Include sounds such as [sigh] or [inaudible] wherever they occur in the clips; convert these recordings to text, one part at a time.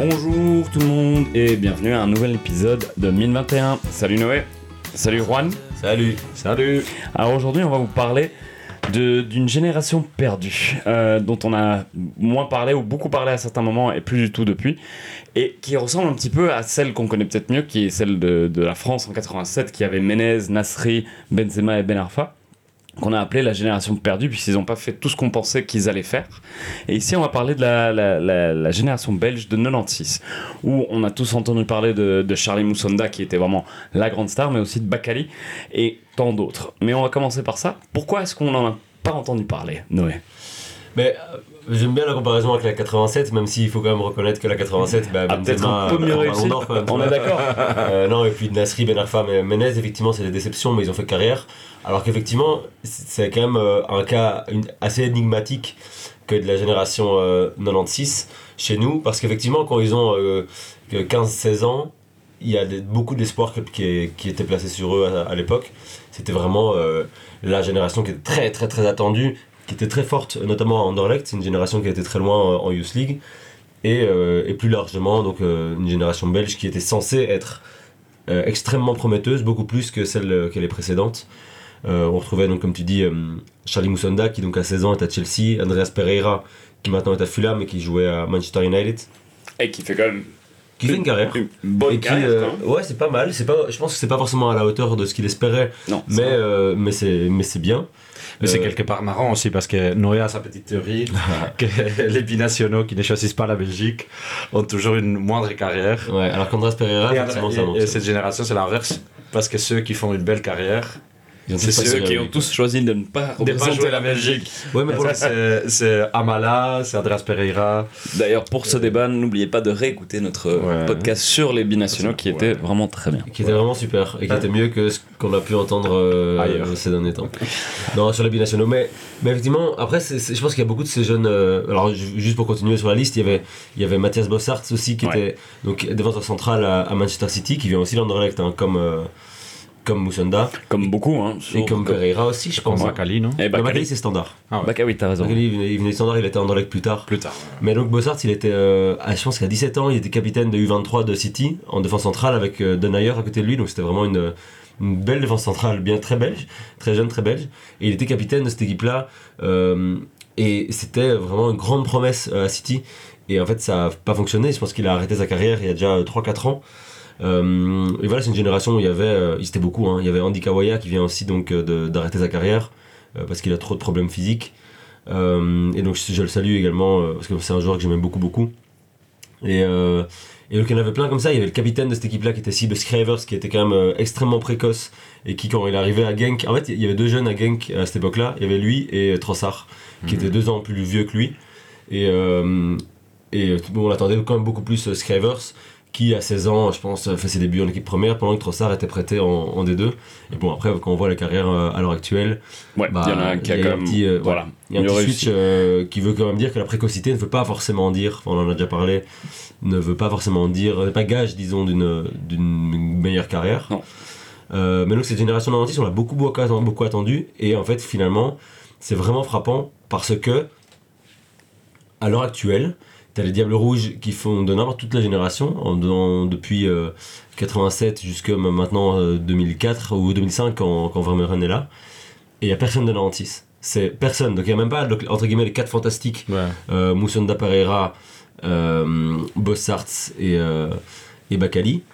Bonjour tout le monde et bienvenue à un nouvel épisode de 1021. Salut Noé, salut Juan. Salut. Salut. Alors aujourd'hui on va vous parler de- d'une génération perdue euh, dont on a moins parlé ou beaucoup parlé à certains moments et plus du tout depuis et qui ressemble un petit peu à celle qu'on connaît peut-être mieux qui est celle de, de la France en 87 qui avait Menez, Nasri, Benzema et Ben Arfa qu'on a appelé la génération perdue puisqu'ils n'ont pas fait tout ce qu'on pensait qu'ils allaient faire. Et ici, on va parler de la, génération belge de 96, où on a tous entendu parler de, Charlie Moussonda, qui était vraiment la grande star, mais aussi de Bakali et tant d'autres. Mais on va commencer par ça. Pourquoi est-ce qu'on n'en a pas entendu parler, Noé? Mais j'aime bien la comparaison avec la 87, même s'il faut quand même reconnaître que la 87, bah, Ah, peut-être Benzema un peu mieux a un réussi. ballon d'or, quand même. On est d'accord Euh, non, et puis Nasri, Ben Arfa, Menez, effectivement, c'est des déceptions, mais ils ont fait carrière. Alors qu'effectivement, c'est quand même euh, un cas une- assez énigmatique que de la génération euh, 96 chez nous, parce qu'effectivement, quand ils ont euh, que 15-16 ans, il y a beaucoup d'espoir qui, qui était placé sur eux à, à l'époque. C'était vraiment euh, la génération qui était très très très attendue, qui était très forte, notamment à Anderlecht. C'est une génération qui a été très loin euh, en Youth League. Et, euh, et plus largement, donc euh, une génération belge qui était censée être extrêmement prometteuse, beaucoup plus que celle que les précédentes. Euh, on retrouvait donc, comme tu dis, Charlie Moussonda qui donc à 16 ans est à Chelsea, Andreas Pereira qui maintenant est à Fulham et qui jouait à Manchester United, Et qui fait quand même qui fait une carrière. une bonne Et qui, carrière. euh, ouais, c'est pas mal. C'est pas, je pense que c'est pas forcément à la hauteur de ce qu'il espérait, Non, mais euh, mais c'est mais c'est bien. Mais c'est Euh, quelque part marrant aussi parce que Noé a sa petite théorie [laughs] que les binationaux qui ne choisissent pas la Belgique ont toujours une moindre carrière. Ouais, alors qu'Andreas Pereira, Et, ça et cette génération, c'est l'inverse. Parce que ceux qui font une belle carrière, c'est ceux qui ont tous choisi de ne pas représenter jouer la Belgique. Ouais, mais pour c'est Amala, c'est Andreas Pereira. D'ailleurs, pour ce débat, n'oubliez pas de réécouter notre Ouais. podcast sur les binationaux qui était vraiment très bien. qui était vraiment super et qui était mieux que ce qu'on a pu entendre euh, Ailleurs. ces derniers temps. Non, sur les binationaux. Mais, mais effectivement, après, je pense qu'il y a beaucoup de ces jeunes. euh, alors, ju- juste pour continuer sur la liste, il y avait, il y avait Mathias Bossart aussi, qui Ouais. était donc, défenseur central à, à Manchester City, qui vient aussi d'Anderlecht, hein, comme, euh, comme Moussonda. Comme beaucoup, hein. Et comme Pereira aussi, je pense. Bakali, non Et Non, Bakali. Bakali, c'est standard. Ah ouais. Oui, t'as raison. Bakali, il venait, il venait de standard, il était à Anderlecht plus tard. Plus tard. Mais donc Bossart, il était, euh, à- je pense qu'à 17 ans, il était capitaine de U23 de City en défense centrale avec euh, Denayer à côté de lui, donc c'était vraiment une, une belle défense centrale, bien très belge, très jeune, très belge. Et il était capitaine de cette équipe-là, euh, et c'était vraiment une grande promesse euh, à City. Et en fait, ça n'a pas fonctionné. Je pense qu'il a arrêté sa carrière il y a déjà 3-4 ans. Euh, et voilà, c'est une génération où il y avait, euh, ils étaient beaucoup. hein. Il y avait Andy Kawaya qui vient aussi donc euh, d'arrêter sa carrière parce qu'il a trop de problèmes physiques. Et donc je le salue également parce que c'est un joueur que j'aimais beaucoup beaucoup. Et, euh, et donc il y en avait plein comme ça. Il y avait le capitaine de cette équipe-là qui était Sibe Scravers qui était quand même euh, extrêmement précoce et qui quand il arrivait à Genk, en fait il y avait deux jeunes à Genk à cette époque-là. Il y avait lui et Trossard qui étaient deux ans plus vieux que lui. Et, euh, et bon, on attendait quand même beaucoup plus Scravers qui à 16 ans je pense fait ses débuts en équipe première pendant que Trossard était prêté en, en D2. Et bon après quand on voit la carrière euh, à l'heure actuelle, Ouais, bah, il y en a un qui a quand même. petit, euh, voilà. il y a un mieux petit réussi. switch euh, qui veut quand même dire que la précocité ne veut pas forcément dire, on en a déjà parlé, ne veut pas forcément dire, n'est pas gage, disons, d'une meilleure carrière. Non. Euh, mais donc cette génération 96, on l'a beaucoup, beaucoup, beaucoup attendu, et en fait, finalement, c'est vraiment frappant parce que, à l'heure actuelle, T'as les Diables Rouges qui font de n'importe toute la génération, en, depuis euh, 87 jusqu'à maintenant euh, 2004 ou 2005 quand, quand Vermeeren est là. Et il n'y a personne de 96. C'est personne. Donc il n'y a même pas, donc, entre guillemets, les quatre fantastiques Ouais. euh, Moussonda Pereira, euh, Bossarts et, euh, et Bakali.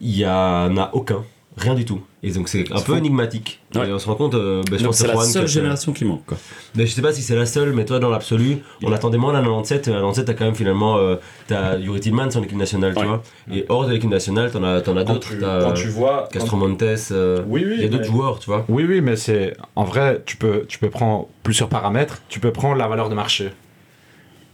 Il n'y en a aucun. Rien du tout. Et donc c'est un peu fou. énigmatique. Ouais. Et on se rend compte, euh, bah, je Donc pense que c'est la seule génération qui manque, quoi. mais je sais pas si c'est la seule, mais toi dans l'absolu, on attendait moins la 97. La 97, t'as quand même finalement. Euh, t'as Yuri Tillmans en équipe nationale, tu Ouais. vois. Et hors de l'équipe nationale, t'en as, t'en as d'autres. quand tu vois. Castro Montes. euh, Oui, oui. Il y a d'autres mais- joueurs, tu vois. Oui, oui, mais c'est. En vrai, tu peux, tu peux prendre plusieurs paramètres. Tu peux prendre la valeur de marché.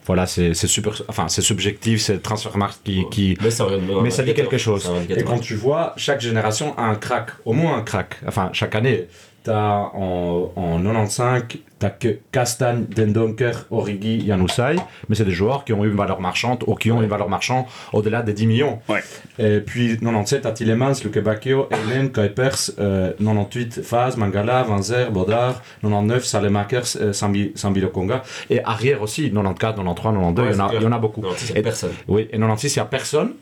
Voilà, c'est c'est super. Enfin, c'est subjectif, c'est Transfermarkt qui. qui... Mais ça, Mais ça dit quelque chose. Et quand tu vois, chaque génération a un crack, au moins un crack. Enfin, chaque année, T'as en, en 95, t'as que Castagne, Dendonker, Origi, Janusai, mais c'est des joueurs qui ont eu une valeur marchande ou qui ont une valeur marchande au-delà des 10 millions. Ouais. Et puis 97, t'as Tillemans, Luke Bacchio, Helen, Kuipers, euh, 98, Faz, Mangala, Vanzer, Bodard, 99, Salemakers, euh, Sambi, Sambi Lokonga, et arrière aussi, 94, 93, 92, Ouais, il, y en a, c'est il y en a beaucoup. Non, il y a Et- personne. Oui, et 96, il n'y a personne.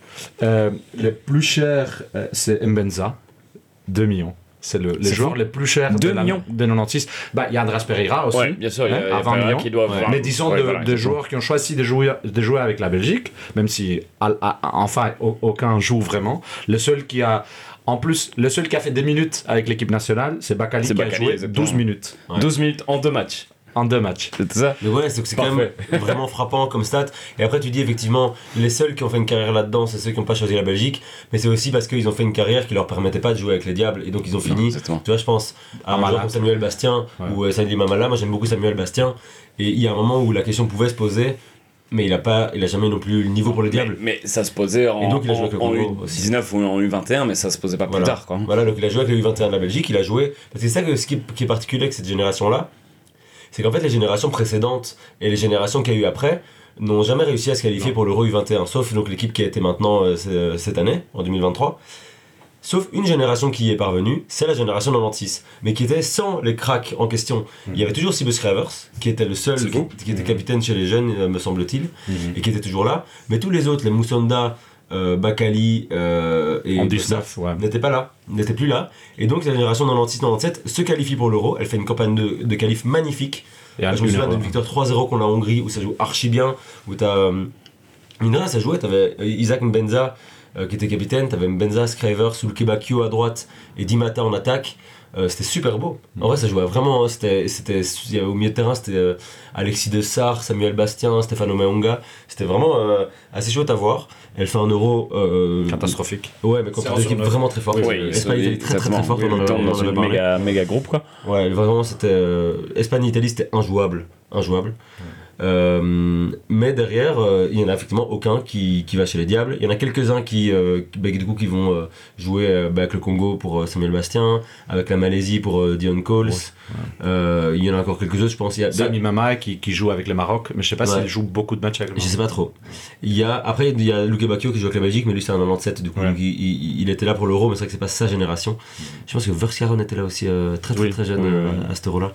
Euh, le plus cher, euh, c'est Mbenza, 2 millions. C'est le, les joueurs fou. les plus chers 2 de, la- millions. de 96. Bah, il y a Andras Pereira aussi. Ouais, bien sûr, il y a, hein, y a à 20 Pereira millions. qui doivent Ouais. avoir- Mais disons Ouais, de, voilà, de exactement. joueurs qui ont choisi de jouer, de jouer avec la Belgique, même si à- à- enfin au- aucun joue vraiment. Le seul qui a, en plus, le seul qui a fait des minutes avec l'équipe nationale, c'est Bakali qui a joué exactement. 12 minutes Ouais. 12 minutes en deux matchs. En deux matchs. C'est ça Mais ouais, c'est c'est quand même [laughs] vraiment frappant comme stat. Et après, tu dis effectivement, les seuls qui ont fait une carrière là-dedans, c'est ceux qui n'ont pas choisi la Belgique. Mais c'est aussi parce qu'ils ont fait une carrière qui leur permettait pas de jouer avec les Diables. Et donc, ils ont Non, fini. exactement. Tu vois, je pense à un joueur comme Samuel Bastien Ouais. ou euh, Salim Mamala. Moi, j'aime beaucoup Samuel Bastien. Et il y a un moment où la question pouvait se poser. Mais il a pas, il a jamais non plus le niveau pour les Mais, Diables. mais ça se posait en, Et donc, il a joué en- avec le en Congo aussi. U19 ou en U21, mais ça se posait pas plus Voilà. tard. Quoi. Voilà, donc il a joué avec le U21 de la Belgique, il a joué. Parce que c'est ça que, ce qui, est- qui est particulier avec cette génération-là, c'est qu'en fait, les générations précédentes et les générations qu'il y a eu après n'ont jamais réussi à se qualifier pour l'Euro U21, sauf donc l'équipe qui a été maintenant euh, euh, cette année, en 2023. Sauf une génération qui y est parvenue, c'est la génération 96, mais qui était sans les cracks en question. Il y avait toujours Sibus Cravers, qui était le seul qui, était capitaine chez les jeunes, euh, me semble-t-il, et qui était toujours là. Mais tous les autres, les Moussonda, euh, Bakali euh, et 19, ouais. n'était pas là, n'était plus là. Et donc la génération 96-97 se qualifie pour l'Euro. Elle fait une campagne de, de qualif magnifique. Et je me souviens d'une victoire 3-0 contre la Hongrie où ça joue archi bien. Où t'as. Euh, rien, ça jouait. T'avais Isaac Mbenza euh, qui était capitaine. T'avais Mbenza, Scriver, Sulkebakio à droite et Dimata en attaque. Euh, c'était super beau. En vrai, ça jouait vraiment. hein, C'était, c'était, il y avait au milieu de terrain, c'était euh, Alexis Dessart, Samuel Bastien, Stéphano Meonga. C'était vraiment euh, assez chouette à voir. Elle fait un euro. euh, Catastrophique. Ouais, mais contre des équipes vraiment très fortes. Oui, Espagne, Italie, très très très forte. Oui, on en dans avait un parlé. méga, méga groupe, quoi. Ouais, vraiment, c'était. euh, Espagne-Italie, c'était injouable. Injouable. Euh, mais derrière, euh, il y en a effectivement aucun qui, qui va chez les Diables. Il y en a quelques-uns qui, euh, qui, bah, du coup, qui vont jouer bah, avec le Congo pour Samuel Bastien, avec la Malaisie pour Dion Coles. Il y en a encore quelques autres, je pense. Il y a, Sami Mama qui, qui joue avec le Maroc, mais je sais pas Ouais. s'il joue beaucoup de matchs avec le Je Maroc. sais pas trop. Il y a, après, il y a Luke Bacchio qui joue avec la Belgique, mais lui c'est un 97, du coup il, il- il était là pour l'Euro, mais c'est vrai que c'est pas sa génération. Je pense que Verskaron était là aussi euh, très très Oui. très jeune euh, à cet Euro-là.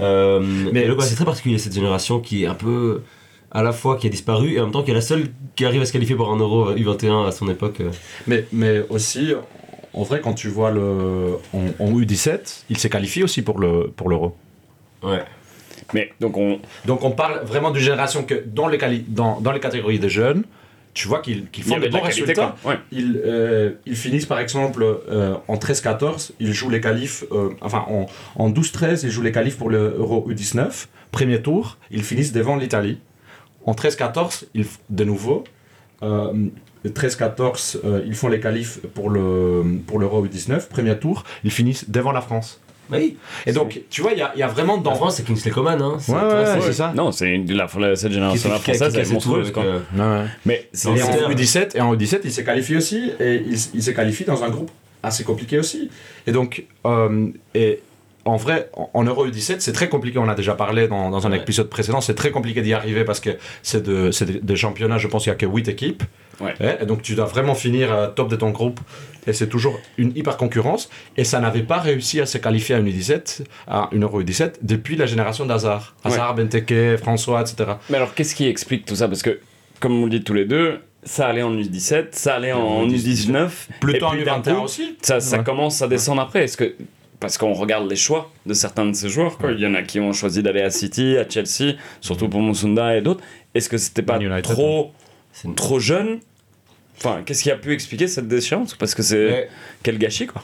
Euh, Mais c'est- très particulier cette génération qui est un peu à la fois qui a disparu et en même temps qui est la seule qui arrive à se qualifier pour un Euro U21 à son époque. Mais, mais aussi, en vrai, quand tu vois le en, en U17, il s'est qualifié aussi pour le pour l'Euro. Ouais. Mais donc on. Donc on parle vraiment d'une génération que dans les quali- dans, dans les catégories des jeunes, tu vois qu'ils qu'ils Il y font des bons résultats. Ouais. Ils, euh, ils finissent par exemple euh, en 13-14, ils jouent les qualifs, euh, enfin en, en 12-13, ils jouent les qualifs pour le Euro U19. Premier tour, ils finissent devant l'Italie. En 13-14, ils de nouveau, euh, 13-14, euh, ils font les qualifs pour le pour l'Euro U19. Premier tour, ils finissent devant la France. Oui. Et donc, tu vois, il y a, il y a vraiment dans En France, c'est Kingsley Coman. Hein. C'est- Ouais, c'est- ça. Non, c'est une- la, la- cette Qui génération fait- qui a- qui française, elle est monstrueuse. Mais c'est en c'est- U17, et en U17, il s'est qualifié aussi, et il, il s'est qualifié dans un groupe assez compliqué aussi. Et donc, euh, et en vrai, en, Euro U17, c'est très compliqué, on a déjà parlé dans, dans un Ouais. épisode précédent, c'est très compliqué d'y arriver parce que c'est de, c'est des- championnats, je pense qu'il n'y a que 8 équipes. Ouais. Et, et donc tu dois vraiment finir euh, top de ton groupe, et c'est toujours une hyper concurrence, et ça n'avait pas réussi à se qualifier à une U17, à une Euro U17, depuis la génération d'Hazard. Ouais. Hazard, Benteke, François, etc. Mais alors, qu'est-ce qui explique tout ça? Parce que, comme vous le dites tous les deux, ça allait en U17, ça allait en U19. Plutôt en puis d'un U21 coup, aussi Ça, ça Ouais. commence à descendre après. Est-ce que parce qu'on regarde les choix de certains de ces joueurs, quoi. Il y en a qui ont choisi d'aller à City, à Chelsea, surtout pour Musunda et d'autres. Est-ce que c'était pas trop, une- trop jeune Enfin, qu'est-ce qui a pu expliquer cette déchéance? Parce que c'est quel gâchis, quoi.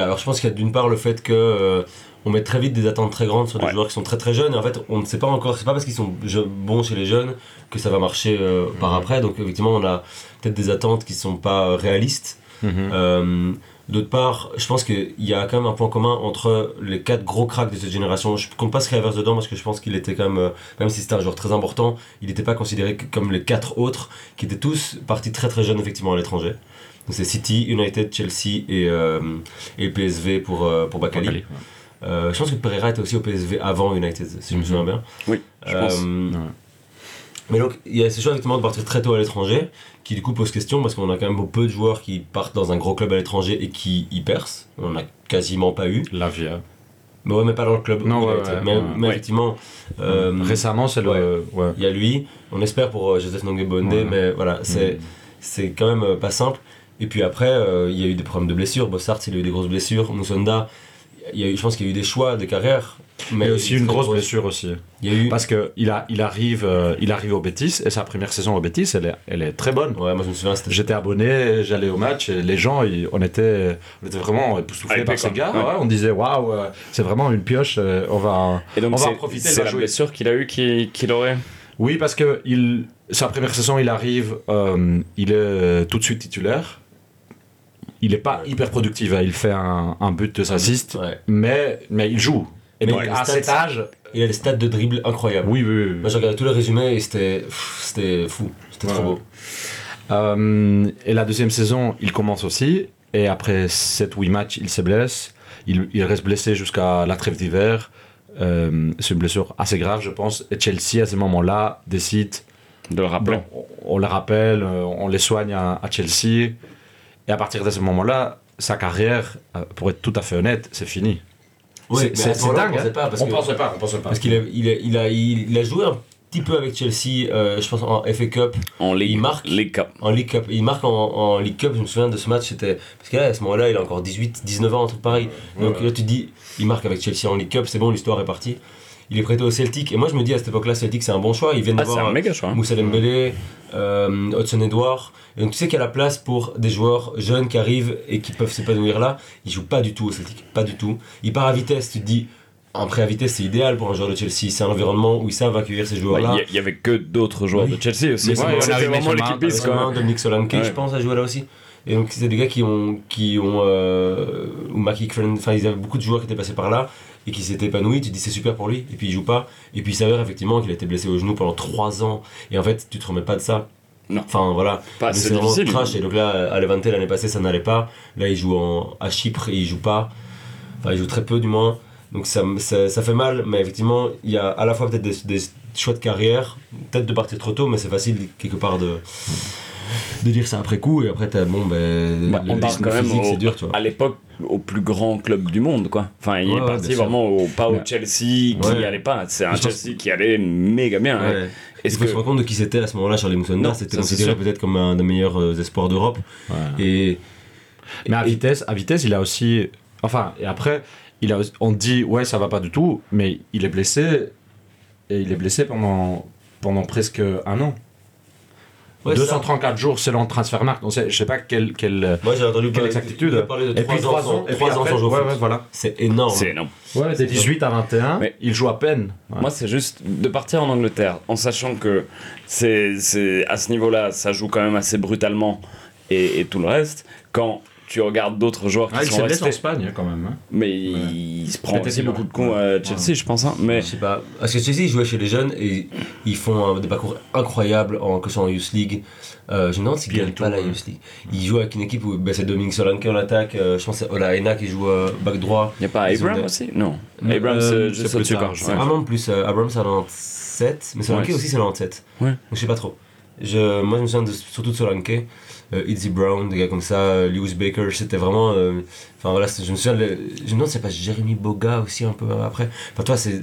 Alors je pense qu'il y a d'une part le fait que euh, on met très vite des attentes très grandes sur des Ouais. joueurs qui sont très très jeunes et en fait on ne sait pas encore, c'est pas parce qu'ils sont bons chez les jeunes que ça va marcher euh, par après donc effectivement on a peut-être des attentes qui sont pas euh, réalistes. Euh, D'autre part, je pense qu'il y a quand même un point commun entre les quatre gros cracks de cette génération. Je compte pas Scrivers dedans parce que je pense qu'il était quand même, euh, même si c'était un joueur très important, il n'était pas considéré comme les quatre autres qui étaient tous partis très très jeunes effectivement à l'étranger. Donc c'est City, United, Chelsea et, euh, et PSV pour, euh, pour Bakali. Bakali, Euh, je pense que Pereira était aussi au PSV avant United, si je me souviens bien. Oui, je Euh, pense. Mais donc, il y a ce choix effectivement de partir très tôt à l'étranger, qui du coup pose question parce qu'on a quand même peu de joueurs qui partent dans un gros club à l'étranger et qui y percent. On en a quasiment pas eu. La Via. Mais ouais, mais pas dans le club. Non, ouais, ouais, mais, ouais. mais Ouais. effectivement, euh, Récemment, c'est le. Il y a lui. On espère pour euh, Joseph Nongebonde, mais voilà, c'est Mm. c'est quand même euh, pas simple. Et puis après, il y a eu des problèmes de blessures. Bossart, il a eu des grosses blessures. Moussonda, il y a eu, je pense qu'il y a eu des choix de carrière. Mais aussi une grosse blessure aussi. Il y a eu. Parce que il, a, il, arrive, euh, il arrive au Betis et sa première saison au Betis, elle est, elle est très bonne. Ouais, moi je me souviens, c'était. J'étais abonné, j'allais au match et les gens, ils- on, était, on était vraiment époustouflés par ces gars. Ouais. Ouais, on disait waouh, euh, c'est vraiment une pioche, euh, on va. Et donc, on va en profiter, c'est la jouer. blessure qu'il a eu qui- qu'il aurait. Oui, parce que il, sa première saison, il arrive, euh, il est tout de suite titulaire. Il n'est pas hyper productif, hein, il fait un, un but de assist, Ouais. mais, mais il joue. Et Mais donc à stats- cet âge, Il a des stats de dribble incroyables. oui, oui, oui. Moi j'ai regardé tous les résumés et c'était pff, c'était fou. C'était trop Ouais. beau. Euh, et la deuxième saison, il commence aussi. Et après 7-8 matchs, il se blesse. Il, il reste blessé jusqu'à la trêve d'hiver. Euh, c'est une blessure assez grave, je pense. Et Chelsea, à ce moment-là, décide De le rappeler. Bon, on, on le rappelle, euh, on les soigne à, à Chelsea. Et à partir de ce moment-là, sa carrière, euh, pour être tout à fait honnête, c'est fini. Ouais, C'est- dingue, On pensait hein. pas parce que, pas, on pensait pas. parce qu'il a, il a, il a, il a joué un petit peu avec Chelsea, euh, je pense en FA Cup, En Ligue. Il marque. League Cup. en League Cup. Il marque en, en League Cup, je me souviens de ce match, c'était. Parce qu'à ce moment-là, il a encore 18, 19 ans, un truc pareil. Donc Ouais. là, tu te dis, il marque avec Chelsea en League Cup, c'est bon, l'histoire est partie. Il est prêté au Celtic. Et moi, je me dis à cette époque-là, Celtic, c'est un bon choix. Ils viennent Ah, d'avoir hein. Moussa Dembélé, euh, Hudson Edouard. Et donc tu sais qu'il y a la place pour des joueurs jeunes qui arrivent et qui peuvent s'épanouir là. Il joue pas du tout au Celtic, pas du tout. Il part à vitesse, tu te dis, un prêt à vitesse c'est idéal pour un joueur de Chelsea. C'est un environnement où ils savent accueillir ces Bah, joueurs-là. Il y, y avait que d'autres joueurs Oui. de Chelsea aussi. Mais C'était Harry vraiment l'équipe Dominique Solanke, Ouais. je pense, a joué là aussi. Et donc, c'est des gars qui ont. Qui ont euh, ou Mackie enfin, ils avaient beaucoup de joueurs qui étaient passés par là et qui s'étaient épanouis. Tu te dis, c'est super pour lui. Et puis, il joue pas. Et puis, il s'avère effectivement qu'il a été blessé au genou pendant 3 ans. Et en fait, tu te remets pas de ça. Non. Enfin, voilà. C'est vraiment trash. Et donc là, à Levante, l'année passée, ça n'allait pas. Là, il joue en, à Chypre et il joue pas. Enfin, il joue très peu, du moins. Donc, ça, ça, ça fait mal. Mais effectivement, il y a à la fois peut-être des, des choix de carrière, peut-être de partir trop tôt, mais c'est facile quelque part de de dire ça après coup et après t'as bon ben Bah, on le parle quand même au- c'est dur tu vois à l'époque au plus grand club du monde quoi. Enfin il Ouais, est parti vraiment au, pas au. Chelsea qui Ouais. allait pas. C'est un Je pense- Chelsea qui allait méga bien. ouais. Ouais. il Est-ce faut que se rendre compte de qui c'était à ce moment-là Charlie Moussonda c'était considéré peut-être comme un des meilleurs euh, espoirs d'Europe et Mais à et- vitesse, à vitesse, il a aussi. Enfin, et après, il a, on dit, ouais, ça va pas du tout, mais il est blessé. Et il est blessé pendant, pendant presque un an. Ouais, c'est ça. 234 jours selon Transfermarkt. On sait, je sais pas quel. quel moi j'ai entendu Quelle exactitude. il a parlé de et puis 3 3 ans ans, et puis 3 ans après- sans jouer au ouais, ouais, voilà. c'est énorme c'est énorme. Ouais, de 18 à 21, Mais- il joue à peine. Ouais. Moi, c'est juste de partir en Angleterre en sachant que c'est, c'est à ce niveau-là, ça joue quand même assez brutalement et, et tout le reste. Quand tu regardes d'autres joueurs qui Ah, sont blessé en restés, Espagne quand même. hein. mais il, se prend aussi beaucoup de ouais. à Chelsea, je pense. hein. Mais je sais pas parce que Chelsea ils jouaient chez les jeunes et ils font euh, des parcours incroyables en que ce soit en Youth League euh, je me demande s'ils gagnent pas la ouais. Youth League ils jouent avec une équipe où bah, c'est Dominique Solanke en attaque euh, je pense que c'est Ola Aina qui joue euh, back droit il n'y a pas des- aussi? Non. Euh, Abraham, c'est juste plus au-dessus. je C'est Ouais. vraiment plus. Euh, Abrams, c'est à 97, mais Solanke Ouais. aussi, c'est à 97. Ouais. Donc je sais pas trop. Je, moi, je me souviens de- surtout de Solanke, euh, Izzy Brown, des gars comme ça, euh, Lewis Baker, c'était vraiment. euh, Enfin voilà, je me souviens. je me demande c'est pas Jérémy Boga aussi un peu après? Enfin, toi, c'est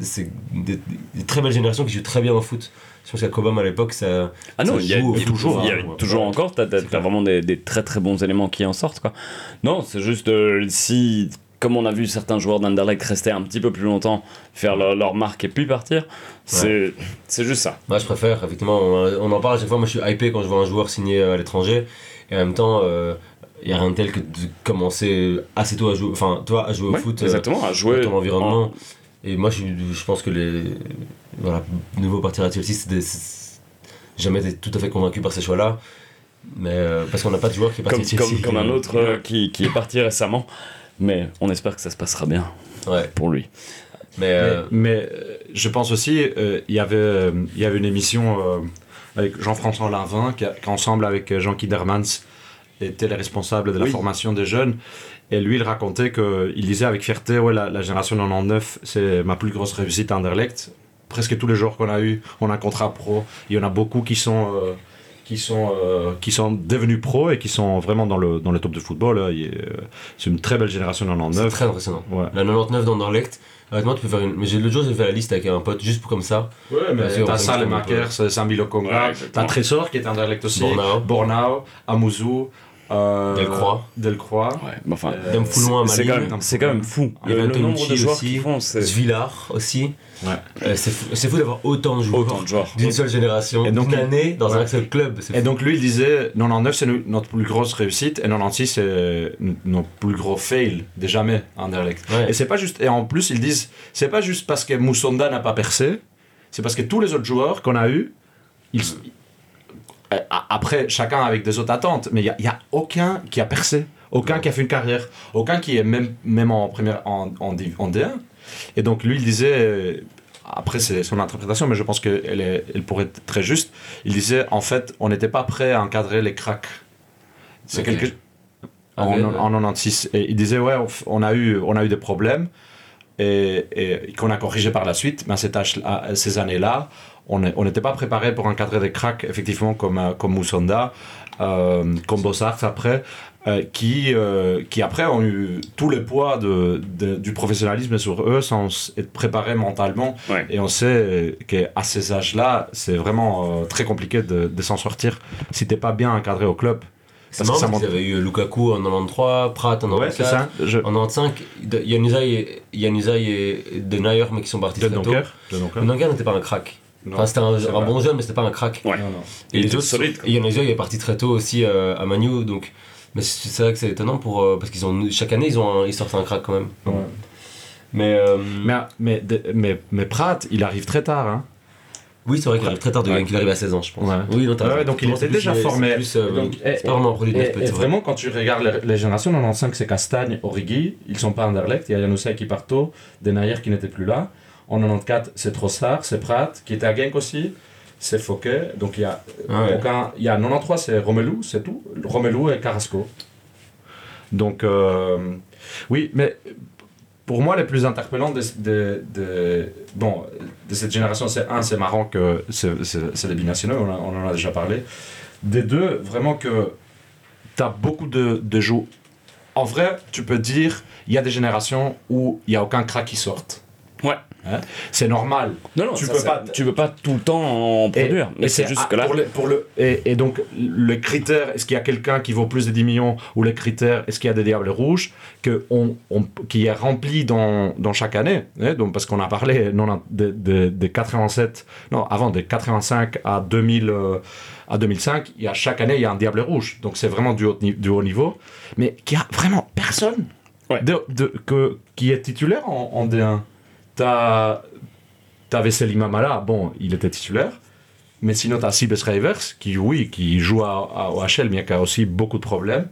des, des très belles générations qui jouent très bien au foot. Je pense qu'à Cobham à l'époque, ça. Ah non, il y a, y toujours, il y a hein. toujours Ouais. encore, t'as, clair. vraiment des, des très très bons éléments qui en sortent. Quoi. Non, c'est juste euh, si, comme on a vu certains joueurs d'Anderlecht rester un petit peu plus longtemps, faire leur, leur marque et puis partir, c'est, c'est juste ça. Moi, je préfère, effectivement, on, on en parle à chaque fois. Moi, je suis hypé quand je vois un joueur signé à l'étranger. Et en même temps, il n'y a rien de tel que de commencer assez tôt à jouer, enfin, toi, à jouer Ouais, au foot. euh, exactement, à jouer dans ton environnement. Et moi, je, je pense que les voilà, nouveaux partir à Chelsea, c'est des- c'est- j'ai jamais été tout à fait convaincu par ces choix-là. Mais euh, parce qu'on n'a pas de joueur qui est parti comme, Chelsea. comme, comme un autre euh, qui, qui est parti récemment. Mais on espère que ça se passera bien Ouais. pour lui. Mais, euh, Mais, mais, euh, je pense aussi, euh, il y avait, euh, il y avait une émission euh, avec Jean-François Lavin, qui, qui ensemble avec euh, Jean Kidermans était les responsables de la Oui. formation des jeunes. Et lui, il racontait qu'il disait avec fierté Ouais, la, la génération 99, c'est ma plus grosse réussite à Anderlecht. Presque tous les joueurs qu'on a eu, on a un contrat pro. Il y en a beaucoup qui sont. euh, qui sont, euh, qui sont devenus pros et qui sont vraiment dans le, dans le top de football. euh, C'est une très belle génération C'est 99. très impressionnant. Ouais. La 99 d'Anderlecht, honnêtement, tu peux faire une. Mais j'ai- l'autre jour, j'ai fait la liste avec un pote, juste pour comme ça. Ouais, mais t'as un peu. Makers, Sambi Lokonga, t'as. Trésor qui est Anderlecht aussi, Bornao. Bornao, Amouzou, euh, Delcroix. Delcroix. Ouais, mais enfin. Euh, Dame Foulon à c'est quand, même- c'est quand même fou. Il y Le, avait le nombre de Antonucci joueurs aussi. qui font, Svillar aussi. Ouais. Euh, c'est fou, d'avoir autant de joueurs autant de joueurs. d'une seule génération, d'une année dans ouais. un seul club. Et fou. donc lui il disait 99 c'est no- notre plus grosse réussite et 96 c'est n- notre plus gros fail de jamais Anderlecht. Ouais. Et c'est pas juste et en plus ils disent c'est pas juste parce que Moussonda n'a pas percé, c'est parce que tous les autres joueurs qu'on a eu ils euh, après chacun avec des autres attentes mais il y a, aucun qui a percé, aucun qui a fait une carrière, aucun qui est même même en première en, en, D- en D1. Et donc lui il disait euh, après c'est son interprétation mais je pense qu'elle est- elle pourrait être très juste. Il disait en fait on n'était pas prêt à encadrer les cracks. C'est quelque Ah, en, ouais. en 96 et il disait ouais on, a eu on a eu des problèmes et, et qu'on a corrigé par la suite mais ces années là on est- on n'était pas préparé pour encadrer des cracks effectivement comme euh, comme Moussonda euh, comme Bossart après euh, qui, euh, qui après ont eu tout le poids de, de- du professionnalisme sur eux sans être préparés mentalement Ouais. et on sait qu'à ces âges-là, c'est vraiment euh, très compliqué de, de s'en sortir si t'es pas bien encadré au club. C'est parce que marrant ça parce qu'ils avaient eu Lukaku en 93, Pratt en 94. Ouais, c'est ça. Je... En 95, Yanuzai et, Yanuzai et De Nayer, mais qui sont partis De très tôt. Donker. De Donker. De Donker n'était pas un crack. Enfin, c'était un, bon jeune, mais c'était pas un crack. Ouais. Non, non. Et Il les était autres, solide, quoi. et Yanuzai est parti très tôt aussi euh, à Manu, donc. Mais c'est vrai que c'est étonnant pour. euh, parce qu'ils ont. Chaque année, ils, ont un- ils sortent un crack quand même. Ouais. Mais. euh, Mais, mais, mais, mais Pratt, il arrive très tard. Hein. oui, c'est vrai qu'il arrive très tard, de Ouais. qu'il arrive à 16 ans, je pense. Ouais. Oui, non, Ouais, donc il était déjà formé. C'est euh, pas vraiment un produit de Et, vraiment, quand tu regardes les, les générations 95, c'est Castagne, Origi, ils sont pas Anderlecht. Il y a Janusaj qui part tôt, Denayer qui n'était plus là. En 94, c'est Trossard, c'est Pratt, qui était à Genk aussi, c'est Fouquet. Donc il y a Ah ouais. aucun. Il y a 93, c'est Romelu, c'est tout. Romelu et Carrasco. Donc, euh, oui, mais pour moi, les plus interpellants de, de, de- bon, de cette génération, c'est un, c'est marrant que c'est c'est- des binationaux, on, a- on en a déjà parlé. Des deux, vraiment que tu as beaucoup de, de jeux. En vrai, tu peux dire, il y a des générations où il n'y a aucun crack qui sorte. Ouais. Hein c'est normal. Non, non, Tu ça, peux pas- tu peux pas tout le temps en produire. mais c'est juste que là. pour le, pour le, et, et donc, le critère, est-ce qu'il y a quelqu'un qui vaut plus de 10 millions ou les critères, est-ce qu'il y a des diables rouges que on, on- qui est rempli dans, dans chaque année hein, donc, Parce qu'on a parlé non, de, de, de 87, non, avant de 85 à 2000. euh, à 2005, il y a, chaque année, il y a un diable rouge. Donc c'est vraiment du haut, du haut niveau. Mais qu'il y a vraiment personne Ouais. de, de- que, qui est titulaire en, en D1. T'as T'avais Selim Amala, bon, il était titulaire. Mais sinon, t'as Sibes qui, oui, qui joue à, à OHL, mais qui a aussi beaucoup de problèmes.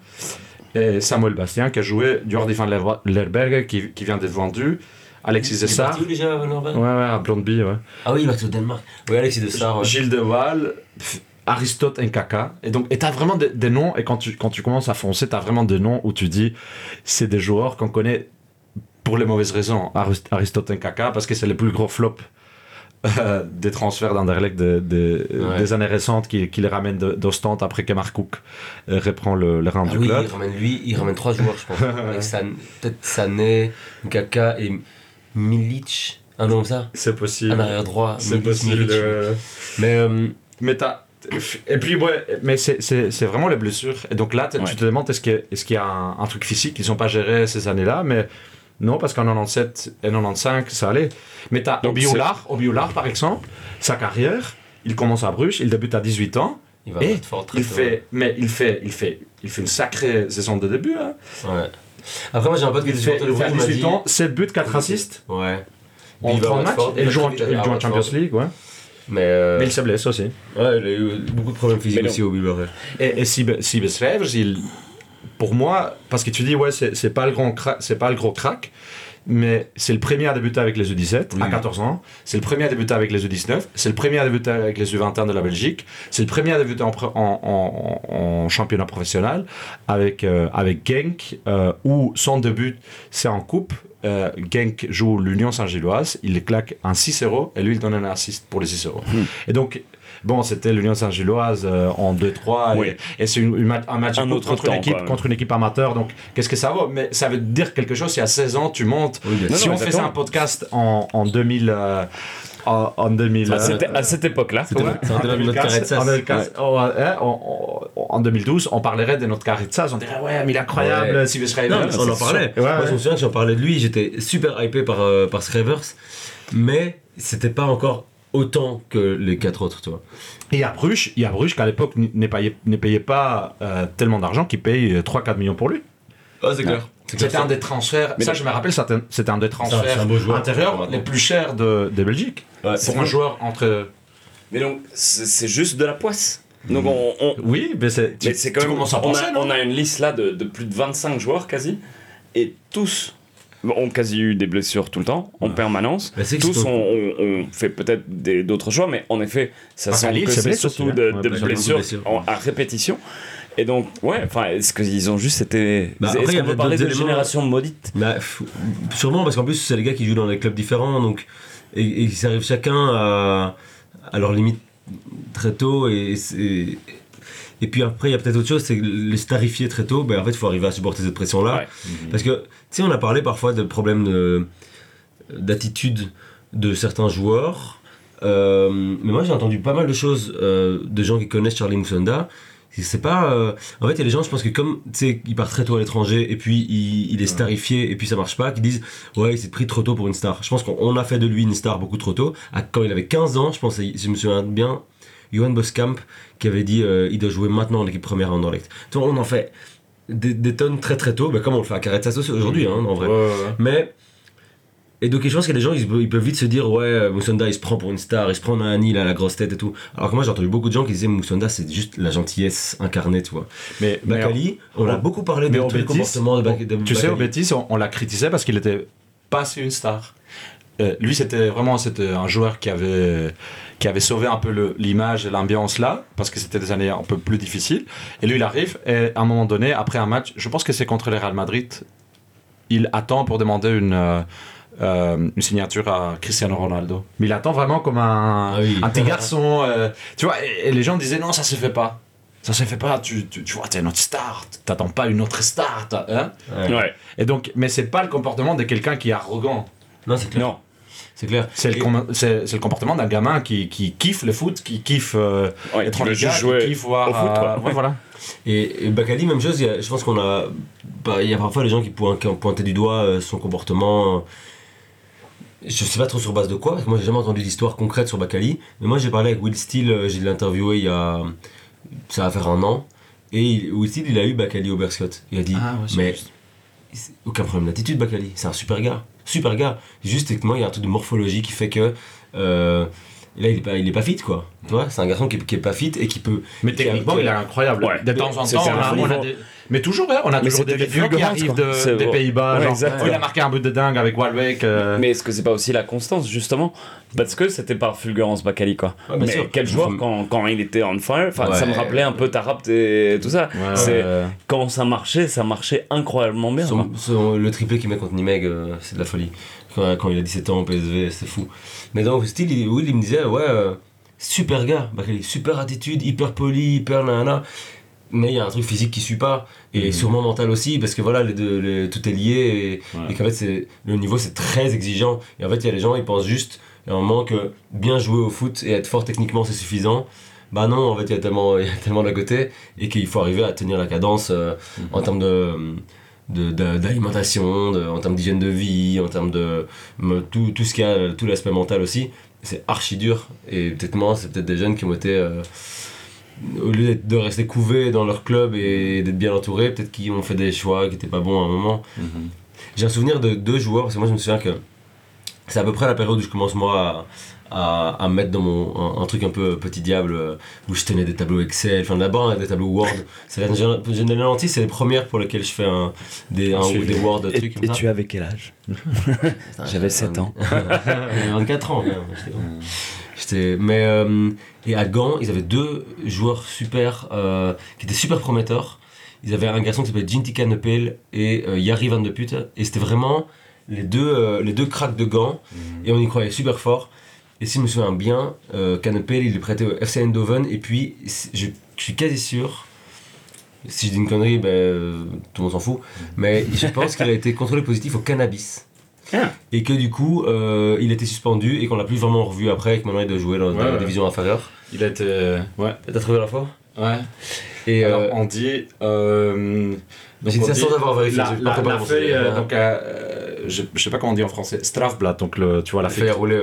Et Samuel Bastien, qui a joué Jordi van Ler- Lerberg, qui, qui vient d'être vendu. Alexis Il est déjà, Orban Ouais, ouais, à Blondby, ouais. Ah oui, il parti au Danemark. Oui, Alexis de Star. ouais. Gilles de Waal, pff, Aristote Nkaka. Et donc, et t'as vraiment des, des noms, et quand tu, quand tu commences à foncer, t'as vraiment des noms où tu dis, c'est des joueurs qu'on connaît pour les mauvaises raisons. Arist- Aristote Nkaka, parce que c'est le plus gros flop euh, des transferts d'Anderlecht de- de- Ouais. des années récentes qui, qui les ramènent de- d'Ostende après que Mark Cook euh, reprend le, le rang Ah du oui, club. il ramène lui, il ramène trois joueurs, je pense. [laughs] Avec San, peut-être Sané, Nkaka et Milic. Un nom comme ça C'est possible. Un arrière droit. C'est possible. Euh, Mais euh, Mais t'as. Et puis, ouais, mais c'est- vraiment les blessures. Et donc là, Ouais. tu te demandes est-ce qu'il y, a- est-ce qu'il y a un, un truc physique qu'ils n'ont pas géré ces années-là, mais non, parce qu'en 97 et 95, ça allait. Mais t'as Donc, Obiolard, Obiolard, par exemple, sa carrière, il commence à Bruges, il débute à 18 ans, il va Et être fort très il tôt. fait, mais il fait, il fait, il fait une sacrée saison de début. Hein. Ouais. Après, moi j'ai un pote qui Il fait, il fait à Bruges, il m'a 18 dit- ans, 7 buts, 4 assists Ouais. en il va à 30 matchs, et il joue en. Champions League, ouais. Mais, euh, Mais il se blesse aussi. ouais, il a eu beaucoup de problèmes physiques aussi au Bilbao. Et, et Sibes Sibes Revers, il, pour moi, parce que tu dis, ouais, c'est pas, le grand c'est pas le gros crack, mais c'est le premier à débuter avec les U17 à 14 ans. C'est le premier à débuter avec les U19. C'est le premier à débuter avec les U21 de la Belgique. C'est le premier à débuter en, en, en, en championnat professionnel avec, euh, avec Genk, euh, où son début, c'est en coupe. Euh, Genk joue l'Union Saint-Gilloise, il claque un 6-0 et lui il donne un assist pour les 6-0. Hmm. Et donc Bon, c'était l'Union Saint-Gilloise euh, en 2-3 et, c'est un match un autre contre, une équipe, contre une équipe amateur. Donc, qu'est-ce que ça vaut? Mais ça veut dire quelque chose. Il y a 16 ans, tu montes. si on faisait un podcast en, en 2000. Euh, en, 2000. à cette époque-là. En, 2012, on parlerait de notre Carrezza. On dirait, ouais, mais il est incroyable, ouais. Sylvie on en parlait. Moi, je me souviens que j'en parlais de lui. J'étais super hypé par, euh, par Scravers. Mais c'était pas encore autant que les quatre autres, tu vois. Et à Bruges, il y a Bruges qu'à l'époque n'est payé, payé pas euh, tellement d'argent qu'il paye 3-4 millions pour lui. Ah, c'est clair. C'était un des transferts, mais ça je me rappelle, c'était un des transferts intérieurs les plus chers de, de Belgique. c'est un joueur entre. Mais donc, c'est juste de la poisse. Donc on, oui, mais c'est quand même. on, a, on a une liste là de, de plus de 25 joueurs quasi, et tous ont quasi eu des blessures tout le temps, en permanence. Bah, Tous ont, fait peut-être d'autres choix, mais en effet, ça semble que c'est surtout de, blessures, à répétition. Et donc, ouais, enfin, est-ce qu'ils ont juste été. Bah, est-ce qu'on peut parler de génération maudite? Bah, Sûrement, parce qu'en plus, c'est les gars qui jouent dans des clubs différents, donc. Et, ils arrivent chacun à, à leur limite très tôt, et, et puis après, il y a peut-être autre chose, c'est les starifier très tôt, ben, en fait, il faut arriver à supporter cette pression-là. Parce que, tu sais, on a parlé parfois de problèmes d'attitude de, certains joueurs. Euh, mais moi, j'ai entendu pas mal de choses euh, de gens qui connaissent Charlie Moussonda. C'est pas. Euh, en fait, il y a des gens, je pense que comme, tu sais, il part très tôt à l'étranger et puis il, est starifié et puis ça marche pas, qui disent Ouais, il s'est pris trop tôt pour une star. Je pense qu'on a fait de lui une star beaucoup trop tôt. quand il avait 15 ans, je pense, je me souviens bien, Johan Boskamp qui avait dit euh, il doit jouer maintenant en équipe première en Anderlecht. On en fait des, tonnes très très tôt, bah, comme on le fait à Carretas aujourd'hui, hein, en vrai. Mais. Et donc, je pense qu'il y a des gens, ils, peuvent vite se dire, ouais, Moussonda, il se prend pour une star, il se prend un île à la grosse tête et tout. Alors que moi, j'ai entendu beaucoup de gens qui disaient, Moussonda, c'est juste la gentillesse incarnée, tu vois. Mais Bakali, on, a beaucoup parlé de, de, Tu sais, au Betis, on, on l'a critiqué parce qu'il était pas une star. Euh, lui, c'était vraiment c'était un joueur qui avait, qui avait sauvé un peu l'image et l'ambiance là, parce que c'était des années un peu plus difficiles. Et lui, il arrive, et à un moment donné, après un match, je pense que c'est contre le Real Madrid, il attend pour demander une. Euh, euh, une signature à Cristiano Ronaldo. Mais il attend vraiment comme un, ah un petit garçon. tu vois, et, les gens disaient non, ça se fait pas. Ça se fait pas, tu, tu, tu vois, t'es notre star, t'attends pas une autre star. Hein ouais. Et donc, mais c'est pas le comportement de quelqu'un qui est arrogant. Non, c'est clair. Non. C'est clair. C'est le, le, comportement d'un gamin qui, qui, kiffe le foot, qui kiffe euh, être en Liga, qui kiffe voir. Au foot, euh, voilà. Et, et Bakali, même chose, je pense qu'on a. Bah, il y a parfois des gens qui, qui ont pointé du doigt euh, son comportement. Je sais pas trop sur base de quoi, parce que moi j'ai jamais entendu d'histoire concrète sur Bakali. Mais moi j'ai parlé avec Will Steele, j'ai interviewé il y a. Ça va faire un an. Et Will Steele, il a eu Bakali au Berscott. Il a dit. Ah, mais. Aucun problème d'attitude, Bakali. C'est un super gars super gars. Juste techniquement, il y a un truc de morphologie qui fait que. Là, il est pas, il est pas fit, quoi. Tu vois, c'est un garçon qui, qui est pas fit et qui peut. Mais techniquement, il est incroyable. De temps en temps, on a, des, mais toujours, hein, on a toujours des vidéos qui arrivent de, des Pays-Bas. il a marqué un but de dingue avec Walbeck. Euh. Mais est-ce que c'est pas aussi la constance, justement? Parce que c'était par fulgurance Bakali, quoi. mais quel joueur, quand, quand, il était on fire, ça me rappelait un peu Tarap et tout ça. c'est Quand ça marchait, ça marchait incroyablement bien. le triplé qu'il met contre Nimeg, euh, c'est de la folie. Quand, il a 17 ans au PSV, c'est fou. Mais donc, style, il, Will, il me disait, ouais, euh, super gars, Bakali, super attitude, hyper poli, hyper nana mais il y a un truc physique qui suit pas. Et mhm. sûrement mental aussi parce que voilà les deux, tout est lié. Et, qu'en fait c'est le niveau c'est très exigeant. Et en fait il y a les gens ils pensent juste à un moment que bien jouer au foot et être fort techniquement c'est suffisant. Bah non en fait il y a tellement [laughs] il y a tellement d'à côté et qu'il faut arriver à tenir la cadence euh, mhm. en termes de d'alimentation, en termes d'hygiène de vie, en termes de tout, tout ce qu'il y a, tout l'aspect mental aussi, c'est archi dur. Et peut-être moi, c'est peut-être des jeunes qui ont été euh, au lieu de rester couvés dans leur club et d'être bien entourés, peut-être qu'ils ont fait des choix qui n'étaient pas bons à un moment. Mhm. J'ai un souvenir de deux joueurs, parce que moi je me souviens que c'est à peu près la période où je commence moi à, à, à mettre dans mon un, un truc un peu petit diable euh, où je tenais des tableaux Excel, enfin d'abord des tableaux Word. C'est la Lentilles, c'est les premières pour lesquelles je fais un, des, un, ou des Word, Et, trucs comme et ça. tu avais quel âge? [laughs] J'avais 7 ans. [laughs] J'avais 24 ans, même. J'étais Mais, euh, et à Gand, ils avaient deux joueurs super, euh, qui étaient super prometteurs. Ils avaient un garçon qui s'appelait Jinty Canepel et euh, Yari Van de Pute. Et c'était vraiment les deux, euh, les deux cracks de Gand. Et on y croyait super fort. Et si je me souviens bien, euh, Canepel, il est prêté au FC Eindhoven. Et puis, je, je suis quasi sûr, si je dis une connerie, ben, euh, tout le monde s'en fout. Mais je pense qu'il a été contrôlé positif au cannabis. Ah. Et que du coup, euh, il était suspendu et qu'on l'a plus vraiment revu après, et que maintenant il doit jouer dans, dans Ouais, la division inférieure. Il a été. Ouais. T'as trouvé la fois Ouais. Et Alors, euh, on dit. Euh, j'ai dit ça sans avoir vérifié. La, la, feuille, euh, donc, euh, je, je sais pas comment on dit en français, Strafblad, donc le, tu vois la feuille à rouler.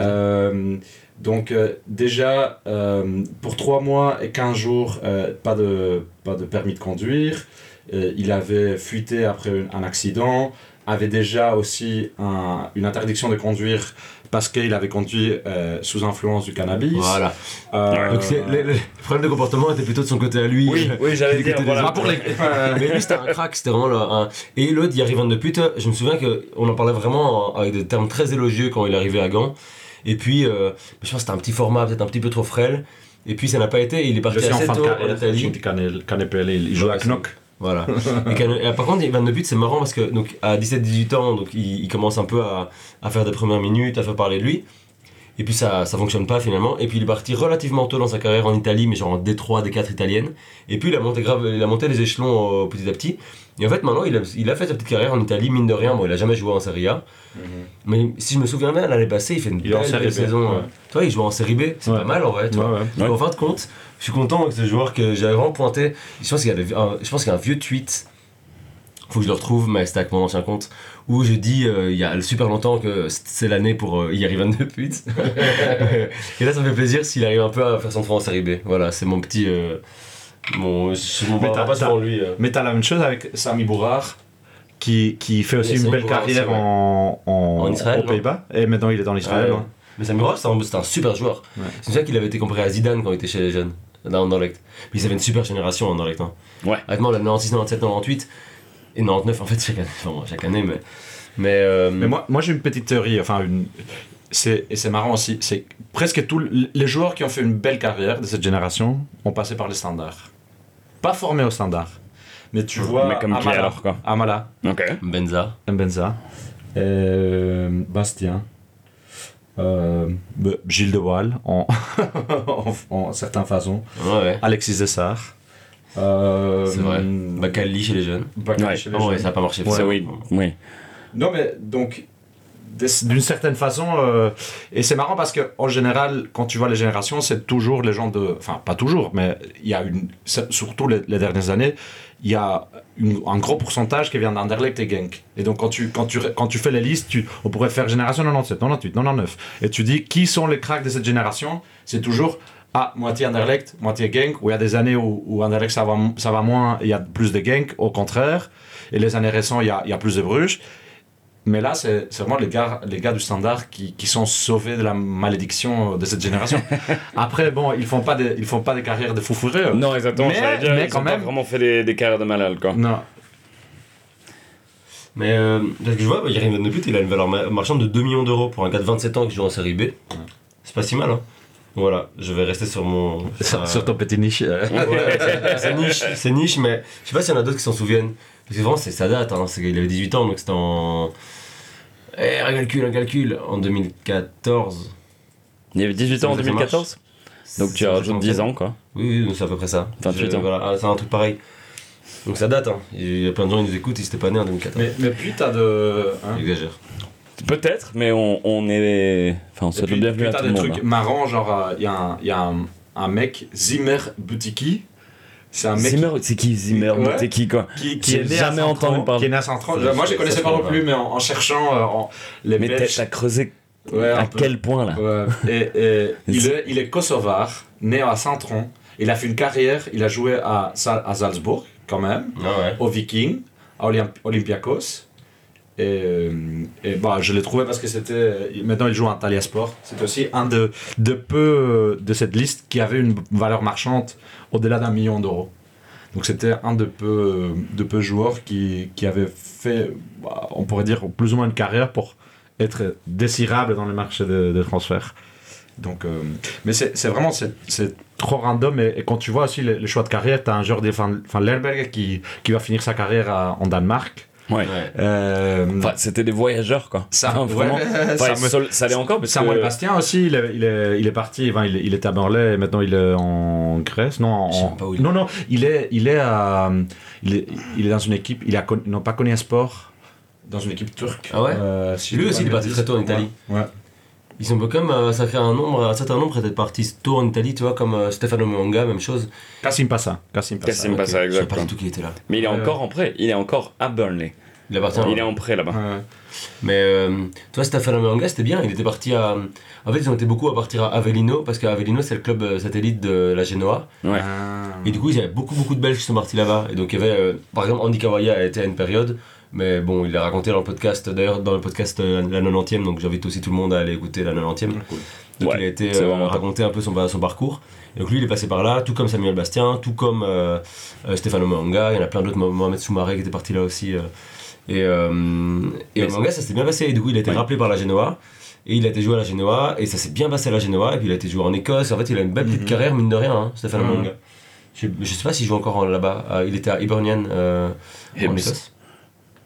Euh, donc euh, déjà, euh, pour 3 mois et 15 jours, pas, de, pas de permis de conduire. Il avait fuité après un, un accident, avait déjà aussi un- une interdiction de conduire parce qu'il avait conduit euh, sous influence du cannabis. Voilà. Euh, Donc les problèmes de comportement étaient plutôt de son côté à lui. Oui, oui, j'allais Du dire. Voilà. pour les- Mais lui c'était un crack, c'était vraiment le- un... Et l'autre, il arrive de pute, je me souviens qu'on en parlait vraiment avec des termes très élogieux quand il arrivait à Gand. Et puis, euh, je pense que c'était un petit format, peut-être un petit peu trop frêle. Et puis ça n'a pas été, il est je parti suis en assez fin de tôt en carrière, Italie. Il il joue à Knock. Voilà. [laughs] et, Can- et par contre, Van de But, c'est marrant parce que donc, à 17-18 ans, donc, il, il commence un peu à, à faire des premières minutes, à faire parler de lui. Et puis ça, ça fonctionne pas finalement. Et puis il est parti relativement tôt dans sa carrière en Italie, mais genre en D3, D4 italienne. Et puis il a monté, grave, il a monté les échelons euh, petit à petit. Et en fait, maintenant, il a, il a fait sa petite carrière en Italie, mine de rien. Bon, il a jamais joué en Serie A. Mais si je me souviens bien, l'année passée, il fait une Il en belle, Série belle B, saison. ouais. Tu vois, il joue en Série B. C'est Ouais. pas mal en vrai. Tu vois. Ouais, en fin de compte, je suis content avec ce joueur que j'avais vraiment pointé. Je pense qu'il y, avait un- je pense qu'il y a un vieux tweet, faut que je le retrouve, mais c'était avec mon ancien compte, où je dis euh, il y a super longtemps que c'est l'année pour euh, y arriver de pute. Et là, ça me fait plaisir s'il arrive un peu à faire son front en série B. Voilà, c'est mon petit. euh, mon, mon Mais t'as- pas t'as- devant lui. euh. Mais t'as la même chose avec Sami Bourard, qui, qui fait aussi une Sami belle Bourard carrière ouais. en, en, En Israël, aux Pays-Bas. Et maintenant il est dans l'Israël. Ouais. hein. Mais c'est un, c'est un super joueur. Ouais. C'est ça qu'il avait été comparé à Zidane quand il était chez les jeunes, dans Anderlecht. Puis ils avaient une super génération en Anderlecht. Hein. Ouais. Honnêtement, la 96, 97, 98 et 99 en fait chaque année. Enfin, chaque année, mais. Mais, euh, Mais moi, moi j'ai une petite théorie, enfin une. C'est, et c'est marrant aussi, c'est presque tous les joueurs qui ont fait une belle carrière de cette génération ont passé par les standards. Pas formés aux standards. Mais tu vois, Mais comme qui Amala, alors, quoi Amala. Benza. Mbenza, euh, Bastien, euh, bah, Gilles de Waal en, [laughs] en, en certaines façons, Ouais, ouais. Alexis Dessart. Euh, C'est vrai. Bakali chez les jeunes. Bakali Ouais. chez les Oh, ouais, jeunes. ça a pas marché. Ça, oui. oui. Non, mais donc, d'une certaine façon, euh, et c'est marrant parce que en général, quand tu vois les générations, c'est toujours les gens de. Enfin, pas toujours, mais il y a une. Surtout les, les dernières années, il y a un gros pourcentage qui vient d'Anderlecht et Genk. Et donc, quand tu, quand tu, quand tu fais les listes, tu, on pourrait faire génération 97, 98, 99. Et tu dis qui sont les cracks de cette génération? C'est toujours. Ah, moitié Anderlecht, moitié Genk, où il y a des années où, où Anderlecht ça va, ça va moins, il y a plus de Genk, au contraire. Et les années récentes, il y a, il y a plus de Bruges. Mais là, c'est c'est vraiment les gars, les gars du standard qui, qui sont sauvés de la malédiction de cette génération. [laughs] Après, bon, ils font pas des, ils font pas des carrières de fou furieux. Non, exactement. Mais- j'allais dire, mais ils quand ont pas vraiment fait des, des carrières de malade, quoi. Non. Mais euh, parce que je vois, bah, Yerim Van de il a une valeur ma- marchande de 2 millions d'euros pour un gars de 27 ans qui joue en série B. C'est pas si mal, hein. Voilà, je vais rester sur mon. [laughs] Sur, sur ton petit niche. euh. Ouais, c'est- c'est niche, c'est niche, mais je sais pas s'il y en a d'autres qui s'en souviennent. Parce que vraiment, c'est ça date, hein. c'est qu'il avait 18 ans, donc c'était en. Eh, un calcul, un calcul, en 2014. Il y avait 18 ans en Ça marche. 2014 Donc tu rajoutes fait 10 longtemps. ans, quoi. Oui, oui, c'est à peu près ça. 28 Je- ans. Voilà, ah, c'est un truc pareil. Donc ça date, hein. Il y a plein de gens qui nous écoutent, ils s'étaient pas nés en 2014. Mais, mais puis, t'as de. hein. J'exagère. Peut-être, mais on, on est. Enfin, on souhaite le bienvenu à tout le des monde. trucs hein. marrants, genre, il y a, un, y a un, un mec, Zimmer Butiki. C'est un mec Zimmer, c'est qui Zimmer Ouais. C'est qui, quoi qui, est né jamais à entendu Saint-Tron, parler. Qui est né à Moi, je les connaissais pas non plus, mais en, en cherchant euh, en- les Mais t'as Belges. t'as creusé Ouais, à peu. quel point, là Ouais. Et, et [laughs] il, est, il est kosovar, né à Saint-Tron. Il a fait une carrière, il a joué à, à Salzbourg, quand même, Ah ouais. au Viking, à Olymp- Olympiakos. Et, euh, et bah, je l'ai trouvé parce que c'était. Maintenant, il joue en Talia Sport. C'est aussi un de, de peu de cette liste qui avait une valeur marchande au-delà d'un million d'euros. Donc, c'était un de peu, de peu joueurs qui, qui avait fait, bah, on pourrait dire, plus ou moins une carrière pour être désirable dans le marché de, de transfert. Donc, euh, mais c'est vraiment c'est trop random. Et, quand tu vois aussi le, le choix de carrière, tu as un joueur de Van, Van Lerberg qui, qui va finir sa carrière en Danemark. Ouais. Euh, Enfin, c'était des voyageurs, quoi. Ça- Enfin, vraiment. ouais, Enfin, Samuel- sol- ça l'est encore, parce Samuel que... Bastien aussi, il est, il est, il est parti, enfin, il, est- il était à Morlaix et maintenant il est en Grèce. Non, en- Je sais même pas où il est. non, non, il est, il est, à, il est, il est dans une équipe, il a con- non pas connu un sport, dans une équipe turque. Ah ouais Euh, si Lui aussi, il est parti très tôt en. Italie. Ouais. Ils sont quand même, euh, ça fait un nombre, un certain nombre d'être partis tôt en Italie, tu vois, comme euh, Stefano Monga, même chose. Kassim Passa. Kassim Passa. Cassim Passa, Je savais exact. pas du tout qu'il était là. Mais il est Ouais. encore en prêt. Il est encore à Burnley. Il appartient. Il est en prêt là-bas. Ouais. Mais euh, tu vois, Stefano Monga, c'était bien. Il était parti à. En fait, ils ont été beaucoup à partir à Avellino, parce qu'Avellino, c'est le club euh, satellite de la Genoa. Ouais. Ah. Et du coup, il y avait beaucoup, beaucoup de Belges qui sont partis là-bas. Et donc, il y avait, euh, par exemple, Andy Kawaya a été à une période, mais bon, il l'a raconté dans le podcast, d'ailleurs, dans le podcast euh, la 90e, donc j'invite aussi tout le monde à aller écouter la 90e. Cool. Donc, Ouais, il a été euh, raconter un peu son, son parcours. Et donc, lui, il est passé par là, tout comme Samuel Bastien, tout comme euh, euh, Stefano Manga. Il y en a plein d'autres, Mo- Mohamed Soumaré qui était parti là aussi. et et Mais Manga, ça s'est bien passé. Et du coup, il a été Ouais. rappelé par la Genoa. Et il a été joué à la Genoa, et ça s'est bien passé à la Genoa, et puis il a été joué en Écosse. En fait, il a une belle petite Mhm. carrière, mine de rien, hein, Stefano Mhm. Manga. Je, je sais pas s'il joue encore en- là-bas. Euh, il était à Hibernian euh, en. Écosse.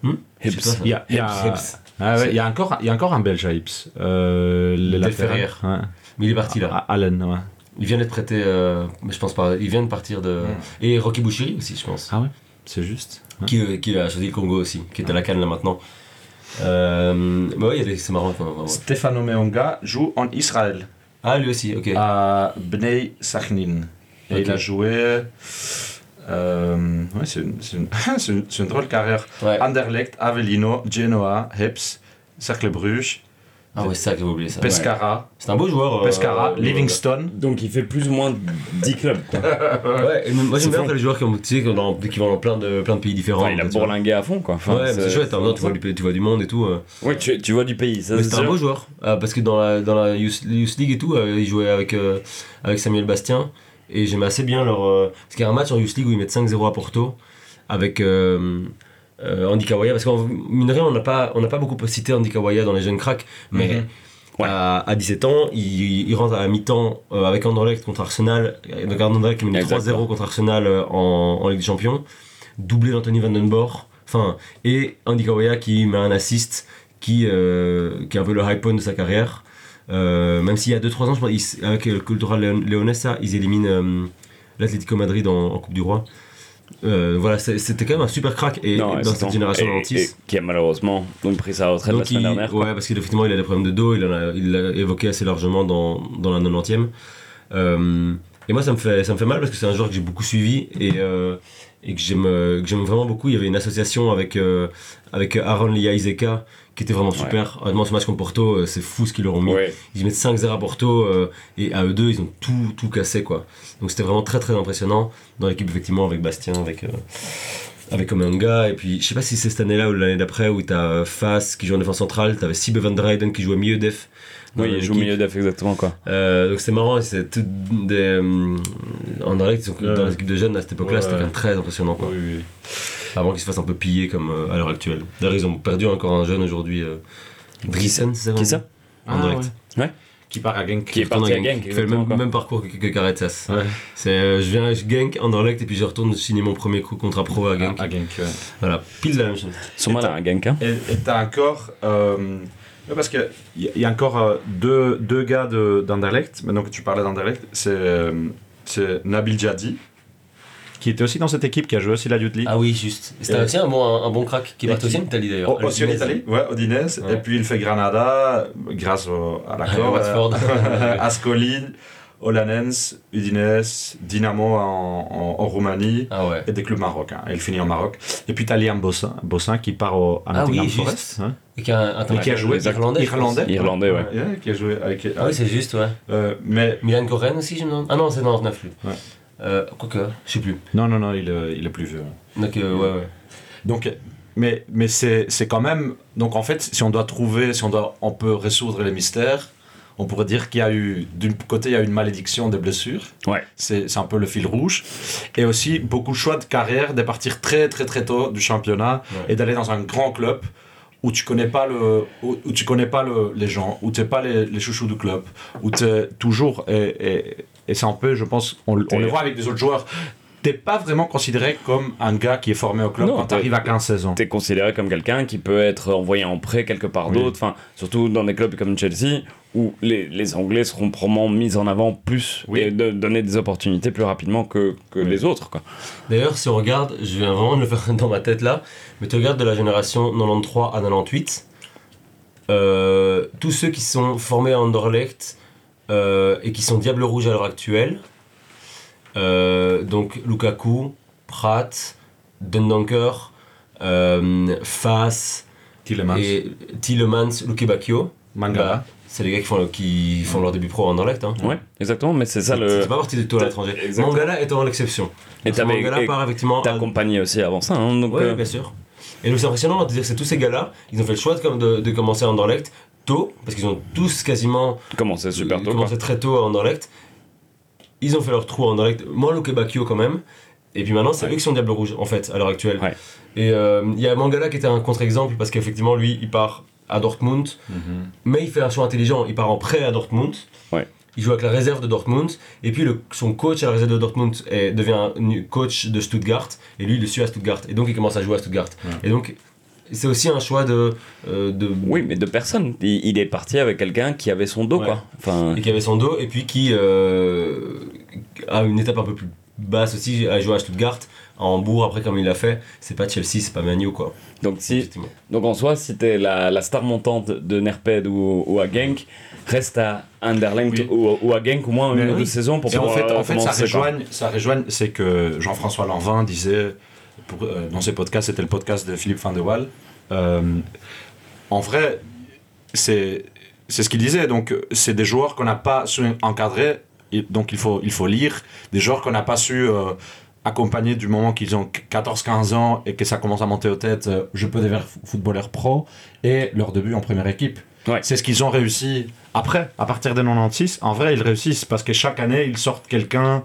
Hmm. Il y a, il y a-. Ah ouais, il y a encore, il y a encore un Belge à Ips. Euh, le latéral. Ouais. Mais il est parti là. À Allen, ouais. Il vient d'être prêté, euh, mais je pense pas. Il vient de partir de. Mhm. Et Rocky Bouchiri aussi, je pense. Ah ouais, c'est juste. Ouais. Qui, euh, qui a choisi le Congo aussi, qui est à la canne là maintenant. Euh, mais ouais, c'est marrant. Stefano Meonga joue en Israël. Ah, lui aussi, ok. à Bnei Sachnin. Et il a joué. Euh, ouais, c'est une, c'est une, [laughs] c'est une- c'est une drôle carrière. Ouais. Anderlecht, Avellino, Genoa, Heps, Cercle Bruges, Ah ouais, c'est ça que j'avais oublié ça. Pescara, C'est un beau joueur. Pescara, euh, Livingston. Donc il fait plus ou moins 10 clubs, quoi. [laughs] Ouais, moi j'aime bien les joueurs qui, ont, tu sais, qui, ont dans- qui vont dans plein de, plein de pays différents. Enfin, il a bourlingué à fond, quoi. Enfin, ouais, c'est chouette, même temps, tu vois, du, tu vois du monde et tout. euh. Oui, tu, tu vois du pays, c'est c'était un beau joueur. Ah, parce que dans la, dans la Youth, Youth League et tout, euh, il jouait avec, euh, avec Samuel Bastien. Et j'aimais assez bien leur. euh, parce qu'il y a un match en Youth League où ils mettent 5-0 à Porto avec euh, euh, Andy Kawaya. Parce qu'en mine on n'a pas, on pas beaucoup cité Andy Kawaya dans les jeunes cracks. Mais Mhm. Ouais. à, à 17 ans, il, il rentre à la mi-temps euh, avec Anderlecht contre Arsenal. Donc Anderlecht qui mène Exactement. 3-0 contre Arsenal euh, en, en Ligue des Champions. Doublé d'Anthony Van Den Boer. Enfin, et Andy Kawaya qui met un assist qui, euh, qui est un peu le high point de sa carrière. Euh, même s'il y a 2-3 ans, je pense, avec le Cultural Leon- Leonessa, ils éliminent euh, l'Atlético Madrid en, en Coupe du Roi. Euh, voilà, c'était quand même un super crack et, Non, dans cette génération et Qui a malheureusement donc pris sa retraite la Donc semaine il, dernière. quoi. ouais, parce qu'effectivement il a des problèmes de dos, il l'a évoqué assez largement dans, dans la 90e. Euh, et moi ça me, fait, ça me fait mal parce que c'est un joueur que j'ai beaucoup suivi et, euh, et que j'aime euh, vraiment beaucoup. Il y avait une association avec, euh, avec Aaron Lia Izeka qui était vraiment super. Honnêtement ce match contre Porto, euh, c'est fou ce qu'ils leur ont mis. Ils mettent 5-0 à Porto euh, et à eux deux ils ont tout, tout cassé quoi. Donc c'était vraiment très très impressionnant dans l'équipe effectivement avec Bastien, avec... euh, avec Omenga, et puis je sais pas si c'est cette année-là ou l'année d'après où t'as Fas qui joue en défense centrale, t'avais Sibe Van Dryden qui jouait milieu def. Oui, il joue l'équipe. milieu def exactement quoi. Euh, donc c'est marrant, c'est tout des. euh, Anderlecht, ils sont- Ouais. dans l'équipe de jeunes à cette époque-là, Ouais. c'était quand même très impressionnant quoi. Oui, oui. Avant qu'ils se fassent un peu piller comme euh, à l'heure actuelle. D'ailleurs, ils ont perdu encore un jeune aujourd'hui, euh, Drissen, c'est ça Qui ça Anderlecht. Ah, Ouais. Qui part à Genk. Qui est retourne parti à à Genk, Qui fait le même, parcours que, que Karetzas. Ouais. C'est, euh, je viens à Genk, Anderlecht, et puis je retourne signer mon premier coup- contrat pro à Genk. À, à Genk, ouais. Voilà, pile la même chose. Son malin, un Genk. hein. Et et t'as encore. euh, parce qu'il y, a- y a encore euh, deux, deux gars de- d'Anderlecht, maintenant que tu parlais d'Anderlecht, c'est euh, c'est Nabil Jadi, qui était aussi dans cette équipe, qui a joué aussi la Youth League. Ah oui, juste. C'était aussi un bon, un, un bon crack qui est parti aussi en Italie d'ailleurs. Oh, aussi en. Italie, ouais, Udinese. Ouais. Et puis il fait Granada, grâce au- à l'accord. [laughs] Watford. [laughs] Ascoli, Olanens, Udinese, Dynamo en, en- en Roumanie. Ah ouais. Et des clubs marocains. Et il finit en Maroc. Et puis t'as Liam Bossin, Bossin qui part au, à Ah oui. Forest. hein. Et qui a, attends, Mais qui a joué irlandais. Irlandais. Irlandais, ouais. qui a joué avec. Ah oui, c'est juste, ouais. euh, mais Milan Koren aussi, je me demande. Ah non, c'est 99 lui. Ouais. Euh, Quoique, je sais plus. non, non, non, il est, il est plus vieux. Donc, euh, ouais, ouais. Donc, mais, mais c'est c'est quand même. Donc en fait, si on doit trouver, si on, doit, on peut résoudre les mystères, on pourrait dire qu'il y a eu. D'un côté, il y a eu une malédiction des blessures. Ouais. C'est un peu le fil rouge. Et aussi beaucoup de choix de carrière, de partir très très très tôt du championnat Ouais. et d'aller dans un grand club où tu connais pas le où, où tu connais pas le- les gens où tu pas les, les chouchous du club où tu es toujours et, et, et c'est un peu je pense on, on T'es- le voit avec des autres joueurs t'es pas vraiment considéré comme un gars qui est formé au club Non, quand t'es- tu arrives à 15-16 ans T'es considéré comme quelqu'un qui peut être envoyé en prêt quelque part Oui. d'autre, enfin, surtout dans des clubs comme Chelsea, où les, les Anglais seront probablement mis en avant plus Oui. et de donner des opportunités plus rapidement que, que les autres. Quoi. D'ailleurs, si on regarde, je viens vraiment de le faire [laughs] dans ma tête là, mais tu regardes de la génération 93 à 98, euh, tous ceux qui sont formés à Anderlecht euh, et qui sont Diable Rouge à l'heure actuelle, euh, donc Lukaku, Pratt, Dundonker, euh, Fass Tillemans Tillemans, Luke Bacchio, Mangala bah, c'est les gars qui font, qui font leur début pro à Anderlecht. Hein. Ouais, exactement, mais c'est ça le. c'est pas parti du tout à l'étranger. Mangala étant l'exception. Et t'avais- Mangala part effectivement T'as à- accompagné aussi avant ça, hein, donc. Ouais, euh, bien sûr. Et donc c'est impressionnant de dire que c'est tous ces gars-là, ils ont fait le choix de, comme de, de commencer à Anderlecht tôt, parce qu'ils ont tous quasiment comment c'est super tôt. commencé très tôt Anderlecht. Ils ont fait leur trou à Anderlecht, moins Luke Bacchio quand même. Et puis maintenant, c'est Ouais. eux qui sont Diable Rouge en fait, à l'heure actuelle. Ouais. Et euh, il y a Mangala qui était un contre-exemple, parce qu'effectivement, lui, il part à Dortmund, Mhm. mais il fait un choix intelligent, il part en prêt à Dortmund. Ouais. Il joue avec la réserve de Dortmund, et puis le, son coach à la réserve de Dortmund est- devient un coach de Stuttgart, et lui il le suit à Stuttgart, et donc il commence à jouer à Stuttgart. Et donc c'est aussi un choix de. euh, de Oui, mais de personne. Il, il est parti avec quelqu'un qui avait son dos, Ouais. quoi. Enfin, Et qui avait son dos, et puis qui euh, a une étape un peu plus basse aussi, a joué à Stuttgart, à Hambourg, après comme il l'a fait, c'est pas Chelsea, c'est pas Manu quoi. donc, si, donc en soi, si t'es la, la star montante de Nerped ou, ou à Genk, reste à Anderlecht Oui. ou, ou à Genk au moins une ou deux saisons pour Et en pouvoir fait, en fait ça, rejoigne, ça rejoigne, c'est que Jean-François Lanvin disait pour, euh, dans ses podcasts, c'était le podcast de Philippe Van de Waal. euh, en vrai, c'est c'est ce qu'il disait. Donc, euh, c'est des joueurs qu'on n'a pas su encadrer. et donc, il faut, il faut lire. Des joueurs qu'on n'a pas su euh, accompagner du moment qu'ils ont 14-15 ans et que ça commence à monter aux têtes. euh, je peux devenir footballeur pro. Et leur début en première équipe. Ouais. C'est ce qu'ils ont réussi après, à partir des 96. En vrai, ils réussissent parce que chaque année, ils sortent quelqu'un.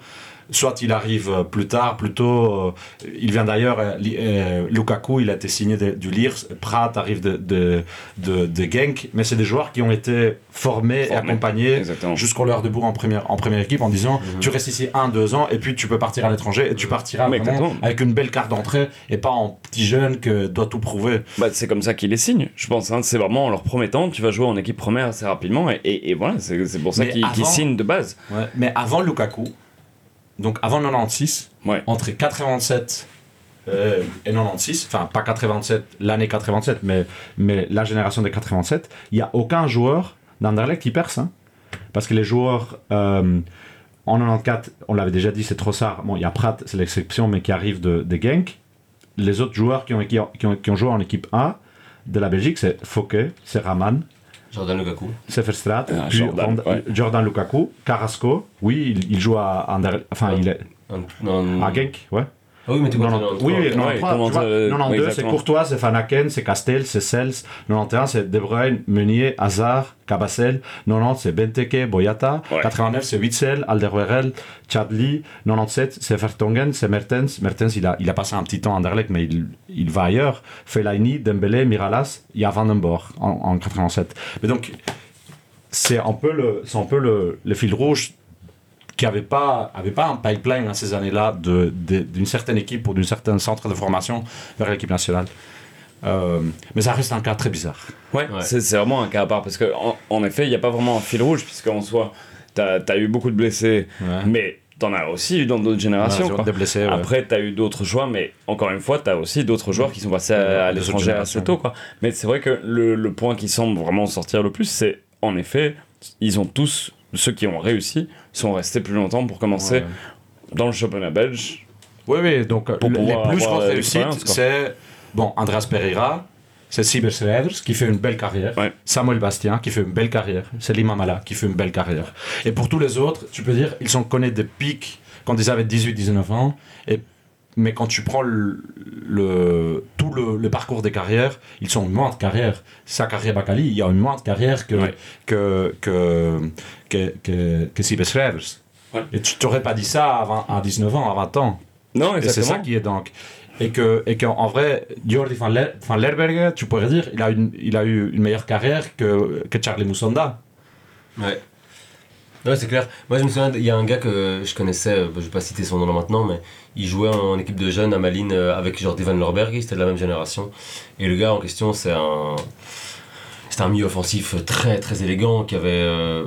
Soit il arrive euh, plus tard, plus tôt. euh, il vient d'ailleurs, euh, Lukaku, il a été signé de- du Liers. Pratt arrive de, de, de, de Genk. Mais c'est des joueurs qui ont été formés, et accompagnés jusqu'au leur debout en première, en première équipe en disant tu restes ici un, deux ans et puis tu peux partir à l'étranger et tu partiras Mais vraiment exactement. avec une belle carte d'entrée et pas en petit jeune que doit tout prouver. Bah, c'est comme ça qu'ils les signent, je pense. hein. C'est vraiment en leur promettant tu vas jouer en équipe première assez rapidement. Et, et, et voilà, c'est pour ça qu'ils avant- signent de base. Ouais. Mais avant Lukaku, donc avant 96, Ouais. entre 87 euh, et 96, enfin pas 87, l'année 87, mais, mais la génération des 87, il n'y a aucun joueur d'Anderlecht qui perce. hein. Parce que les joueurs euh, en 94, on l'avait déjà dit, c'est Trossard. Bon, il y a Pratt, c'est l'exception, mais qui arrive de, de Genk. Les autres joueurs qui ont, qui, ont, qui ont- qui ont joué en équipe A de la Belgique, c'est Fouquet, c'est Raman, Jordan Lukaku. Seferstraat, Ah, puis Jordan, Rond- ouais. Jordan Lukaku, Carrasco. Oui, il, il joue à Anderlecht. Enfin, il est à Genk, ouais. Ah oui, mais pas non, oui, oui, Ouais, 93, comment tu vois, ça, euh, 92, oui, c'est. Courtois, c'est Van Aken, c'est Castel, c'est Sels. 91, c'est De Bruyne, Meunier, Hazard, Cabacel. 90, c'est Benteke, Boyata. Ouais. 89, c'est Witzel, Alderweireld, Chadli. 97, c'est Vertonghen, c'est Mertens. Mertens, il a, il a passé un petit temps à Anderlecht, mais il, il va ailleurs. Fellaini, Dembélé, Miralas, il y a Van den Borg en, en 87. Mais donc, c'est un peu le, c'est un peu le, le fil rouge qui n'avait pas, avait pas un pipeline à ces années-là de- de- d'une certaine équipe ou d'un certain centre de formation vers l'équipe nationale. Euh, mais ça reste un cas très bizarre. Ouais, Ouais. c'est c'est vraiment un cas à part parce que en, en effet, il n'y a pas vraiment un fil rouge puisqu'en soi, t'as as eu beaucoup de blessés, mais t'en as aussi eu dans d'autres générations. Ouais, quoi. des blessés, ouais. Après, t'as eu d'autres choix, mais encore une fois, t'as aussi d'autres joueurs qui sont passés à, Ouais, à l'étranger assez tôt. Quoi. Mais c'est vrai que le, le point qui semble vraiment sortir le plus, c'est en effet, ils ont tous, ceux qui ont réussi, sont restés plus longtemps pour commencer Ouais. dans le championnat belge. Oui, oui, donc Pour le- les plus grosses l'expérience, réussites, c'est bon, Andras Pereira, c'est Sieber Schreiders qui fait une belle carrière, Ouais. Samuel Bastien qui fait une belle carrière, Selim Amala qui fait une belle carrière. Et pour tous les autres, tu peux dire, ils sont connus des pics quand ils avaient 18-19 ans, et mais quand tu prends le, le- tout le, le parcours des carrières, ils sont une moins de carrière. Sa carrière Bakali, il y a une moins de carrière que, Ouais. que, que, que, que, que Sibes. Ouais. Et tu t'aurais pas dit ça à, 20 à 19 ans, à 20 ans. Non, Et c'est ça exactement. qui est donc. Et que et qu'en vrai, Jordi van, Ler- van Lerbergen, tu pourrais dire, il a, une, il a eu une meilleure carrière que, que Charlie Moussonda. Ouais. Ouais, c'est clair. Moi, je me souviens, il y a un gars que je connaissais, euh, je vais pas citer son nom là maintenant, mais il jouait en équipe de jeunes à Malines euh, avec Jordi Van Lorberg, c'était de la même génération. Et le gars en question, c'est un. C'était un milieu offensif très très élégant qui avait. euh,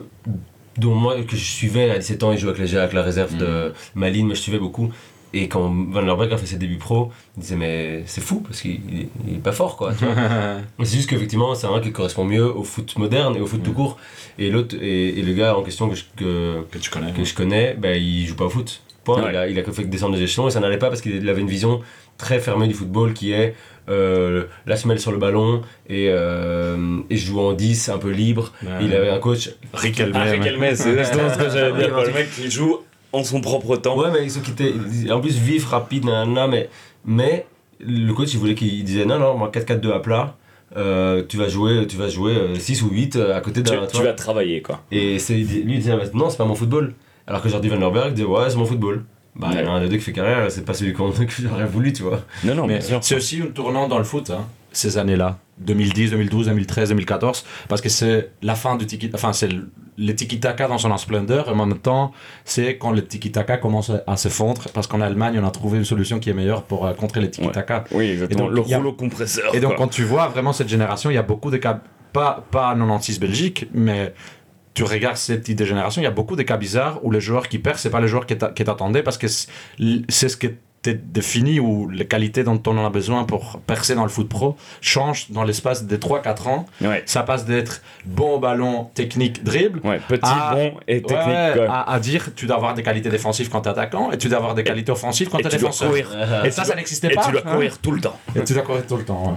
dont moi, que je suivais à 17 ans, il jouait avec, les, avec la réserve de Malines, mais je suivais beaucoup. Et quand Van Lorberg a fait ses débuts pro, il disait mais c'est fou parce qu'il il- il est pas fort quoi. [laughs] C'est juste qu'effectivement, c'est un qui correspond mieux au foot moderne et au foot tout court. Et l'autre, et, et le gars en question que je, que, Que tu connais. que je connais, ben, il joue pas au foot. Point. Ouais. Il, a, il a que fait descendre les échelons et ça n'allait pas parce qu'il avait une vision très fermée du football qui est euh, la semelle sur le ballon et, euh, et je joue en 10, un peu libre. Ouais. Il avait un coach. Riquelme. Ah, Riquelme, c'est exactement ce que j'allais dire. Le mec qui joue en son propre temps. Ouais, mais ceux qui étaient. En plus, vif, rapide, nanana, mais, mais le coach il voulait qu'il disait non, non, moi 4-4-2 à plat. euh, tu vas jouer, tu vas jouer euh, 6 ou 8 à côté Tu, d'un. tu vois. vas travailler, quoi. Et c'est, lui il disait non, c'est pas mon football. Alors que Jordi Van Lerberg disait ouais, c'est mon football. Bah, il y en a un des deux qui fait carrière, c'est pas celui qu'on- [laughs] que j'aurais voulu, tu vois. Non, non, Mais c'est aussi un tournant dans le foot, hein, ces années-là. 2010, 2012, 2013, 2014. Parce que c'est la fin du tiki Enfin, c'est le tiki-taka dans son splendeur. Et en même temps, c'est quand le tiki-taka commence à se fondre. Parce qu'en Allemagne, on a trouvé une solution qui est meilleure pour euh, contrer les tiki-taka. Oui, exactement. Et donc, le a- rouleau compresseur. Et donc, quoi. quand tu vois vraiment cette génération, il y a beaucoup de cas, pas, pas 96 Belgique, mais tu regardes cette de génération, il y a beaucoup de cas bizarres où les joueurs qui perdent, c'est pas les joueurs qui t'a- qui t'attendaient parce que c'est ce qui était défini ou les qualités dont on en a besoin pour percer dans le foot pro changent dans l'espace de 3-4 ans. Ouais. Ça passe d'être bon ballon, technique, dribble. Ouais, petit, Ah, bon et technique. ouais, à, à dire tu dois avoir des qualités défensives quand t'es attaquant et tu dois avoir des qualités offensives quand et t'es défenseur. Et ça, ça n'existait Et pas. tu dois hein. courir tout le temps. Et tu dois courir tout le temps.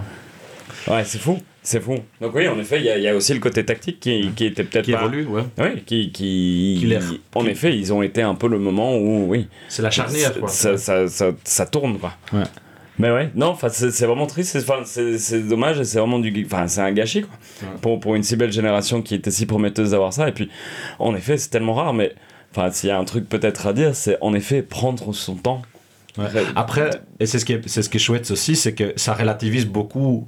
Ouais, c'est fou. C'est fou. Donc oui, en effet, il y, a- il y a aussi le côté tactique qui, qui était peut-être Qui pas... évolue, ouais. Oui, qui... qui... Qui. En effet, ils ont été un peu le moment où, oui, C'est la charnière, quoi. ça, ça, ça, ça tourne, quoi. Ouais. Mais ouais, non, c'est vraiment triste, c'est- dommage et c'est vraiment du... Enfin, c'est un gâchis, quoi. Ouais. Pour, pour une si belle génération qui était si prometteuse d'avoir ça. Et puis, en effet, c'est tellement rare, mais... Enfin, s'il y a un truc peut-être à dire, c'est en effet prendre son temps. Ouais. Après- Après, et c'est ce, qui est, c'est ce qui est chouette aussi, c'est que ça relativise beaucoup.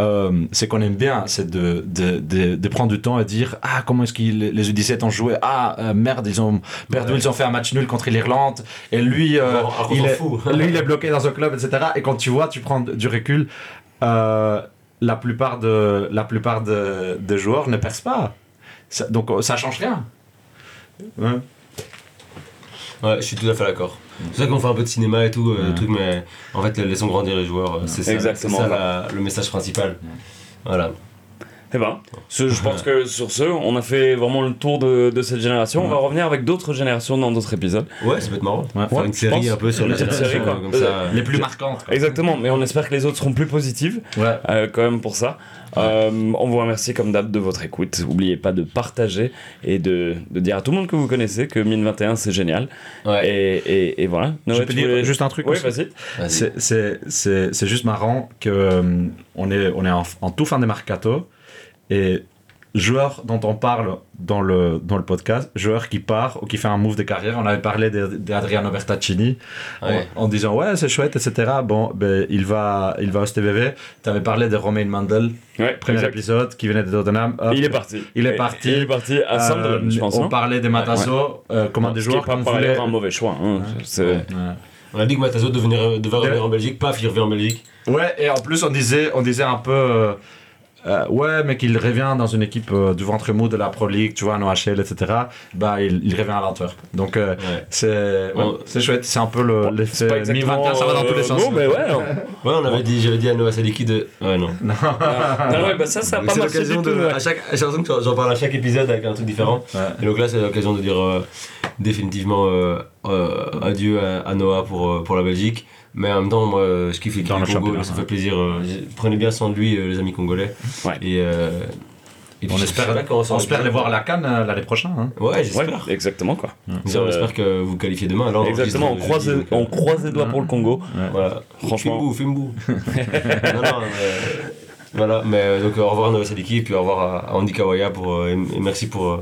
Euh, c'est qu'on aime bien, c'est de, de, de, de prendre du temps et dire Ah, comment est-ce que les U17 ont joué? Ah, euh, merde, ils ont perdu, Ouais. ils ont fait un match nul contre l'Irlande. Et lui, euh, Bon, il est, fout. lui, il est bloqué dans un club, etc. Et quand tu vois, tu prends du recul, euh, la plupart, de, la plupart de, des joueurs ne percent pas. Ça- donc, ça change rien. Ouais. Ouais, je suis tout à fait d'accord. C'est ça qu'on fait un peu de cinéma et tout, euh, Ouais. truc, mais en fait, laissons grandir les joueurs. euh, C'est ça, Exactement. c'est ça la- le message principal. Voilà. Eh ben, ce- je pense que [laughs] sur ce, on a fait vraiment le tour de, de cette génération. On va revenir avec d'autres générations dans d'autres épisodes. Ouais, ça peut être marrant. Ouais. Faire Ouais, une série pense. un peu sur les générations, quoi. comme ça. Les plus marquantes. quoi. Exactement, mais on espère que les autres seront plus positives Ouais. euh, quand même pour ça. Euh, on vous remercie comme d'hab de votre écoute. N'oubliez pas de partager et de, de dire à tout le monde que vous connaissez que 1021 c'est génial. Ouais. Et, et, et voilà. Je peux dire voulais- juste un truc Oui, vas-y. C'est- juste marrant que euh, on est, on est en, en tout fin de mercato et joueur dont on parle dans le, dans le podcast, joueur qui part ou qui fait un move de carrière, on avait parlé de- d'Adriano Bertaccini Ouais. en, en disant ouais c'est chouette etc. Bon ben il va, il va au STVV, tu avais parlé de Romain Mandel, Ouais, premier exact. épisode qui venait de Tottenham. Hop. Il est parti. Il est parti. Il est parti à Sunderland, Euh, je pense. on parlait des Matasso euh, comme un des joueurs pas voulait... un mauvais choix. hein. C'est- Ouais. On a dit que Matazo devenait, devait revenir en Belgique, paf, il revient en Belgique. Ouais, et en plus, on disait, on disait un peu. euh, euh, ouais, mais qu'il revient dans une équipe euh, du ventre mou de la Pro League, tu vois, en OHL, etc. Bah, il, il revient à l'Antwerp. Donc, euh, Ouais. c'est ouais, Bon. c'est chouette. C'est un peu le- Bon, c'est pas l'effet exactement, 2021, ça va dans tous les sens. Bon, mais ouais. Ouais, on avait dit, j'avais dit à Noah Sadiki de. Ouais, non. Non, ouais, bah ça, ça a Donc pas c'est marché du l'occasion tout. de. À chaque, j'ai l'impression que j'en parle à chaque épisode avec un truc différent. Ouais. Et donc là, c'est l'occasion de dire euh, définitivement euh, euh, adieu à, à Noah pour, pour la Belgique. Mais en même temps, moi, euh, je kiffe l'équipe du le Congo, ça ouais. fait plaisir. euh, prenez bien soin de lui, euh, les amis congolais. Ouais. Et, euh, Et puis, On espère, on espère les voir à la canne euh, l'année prochaine. hein. Ouais, Ouais, j'espère. exactement quoi. Déjà, on Euh, espère que vous qualifiez demain. Alors, Exactement, on croise, jeudi, donc, euh, on croise les doigts pour le Congo. Voilà. Franchement. Fimbou, Fimbou. [laughs] non, non, mais, voilà, mais euh, donc au revoir Noé Sadiki et puis au revoir à, à Andy Kawaya pour, euh, et, merci pour, euh,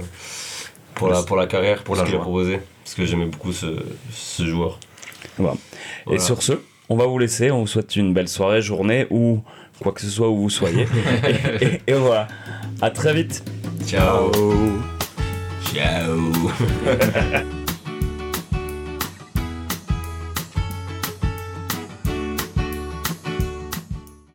pour, la, pour la carrière, pour, ce la qu'il a proposé. Parce que j'aimais beaucoup ce, ce joueur. Voilà. Et sur ce, on va vous laisser. On vous souhaite une belle soirée, journée ou quoi que ce soit où vous soyez. et, [laughs] et- et voilà. À très vite. Ciao. Ciao. [laughs]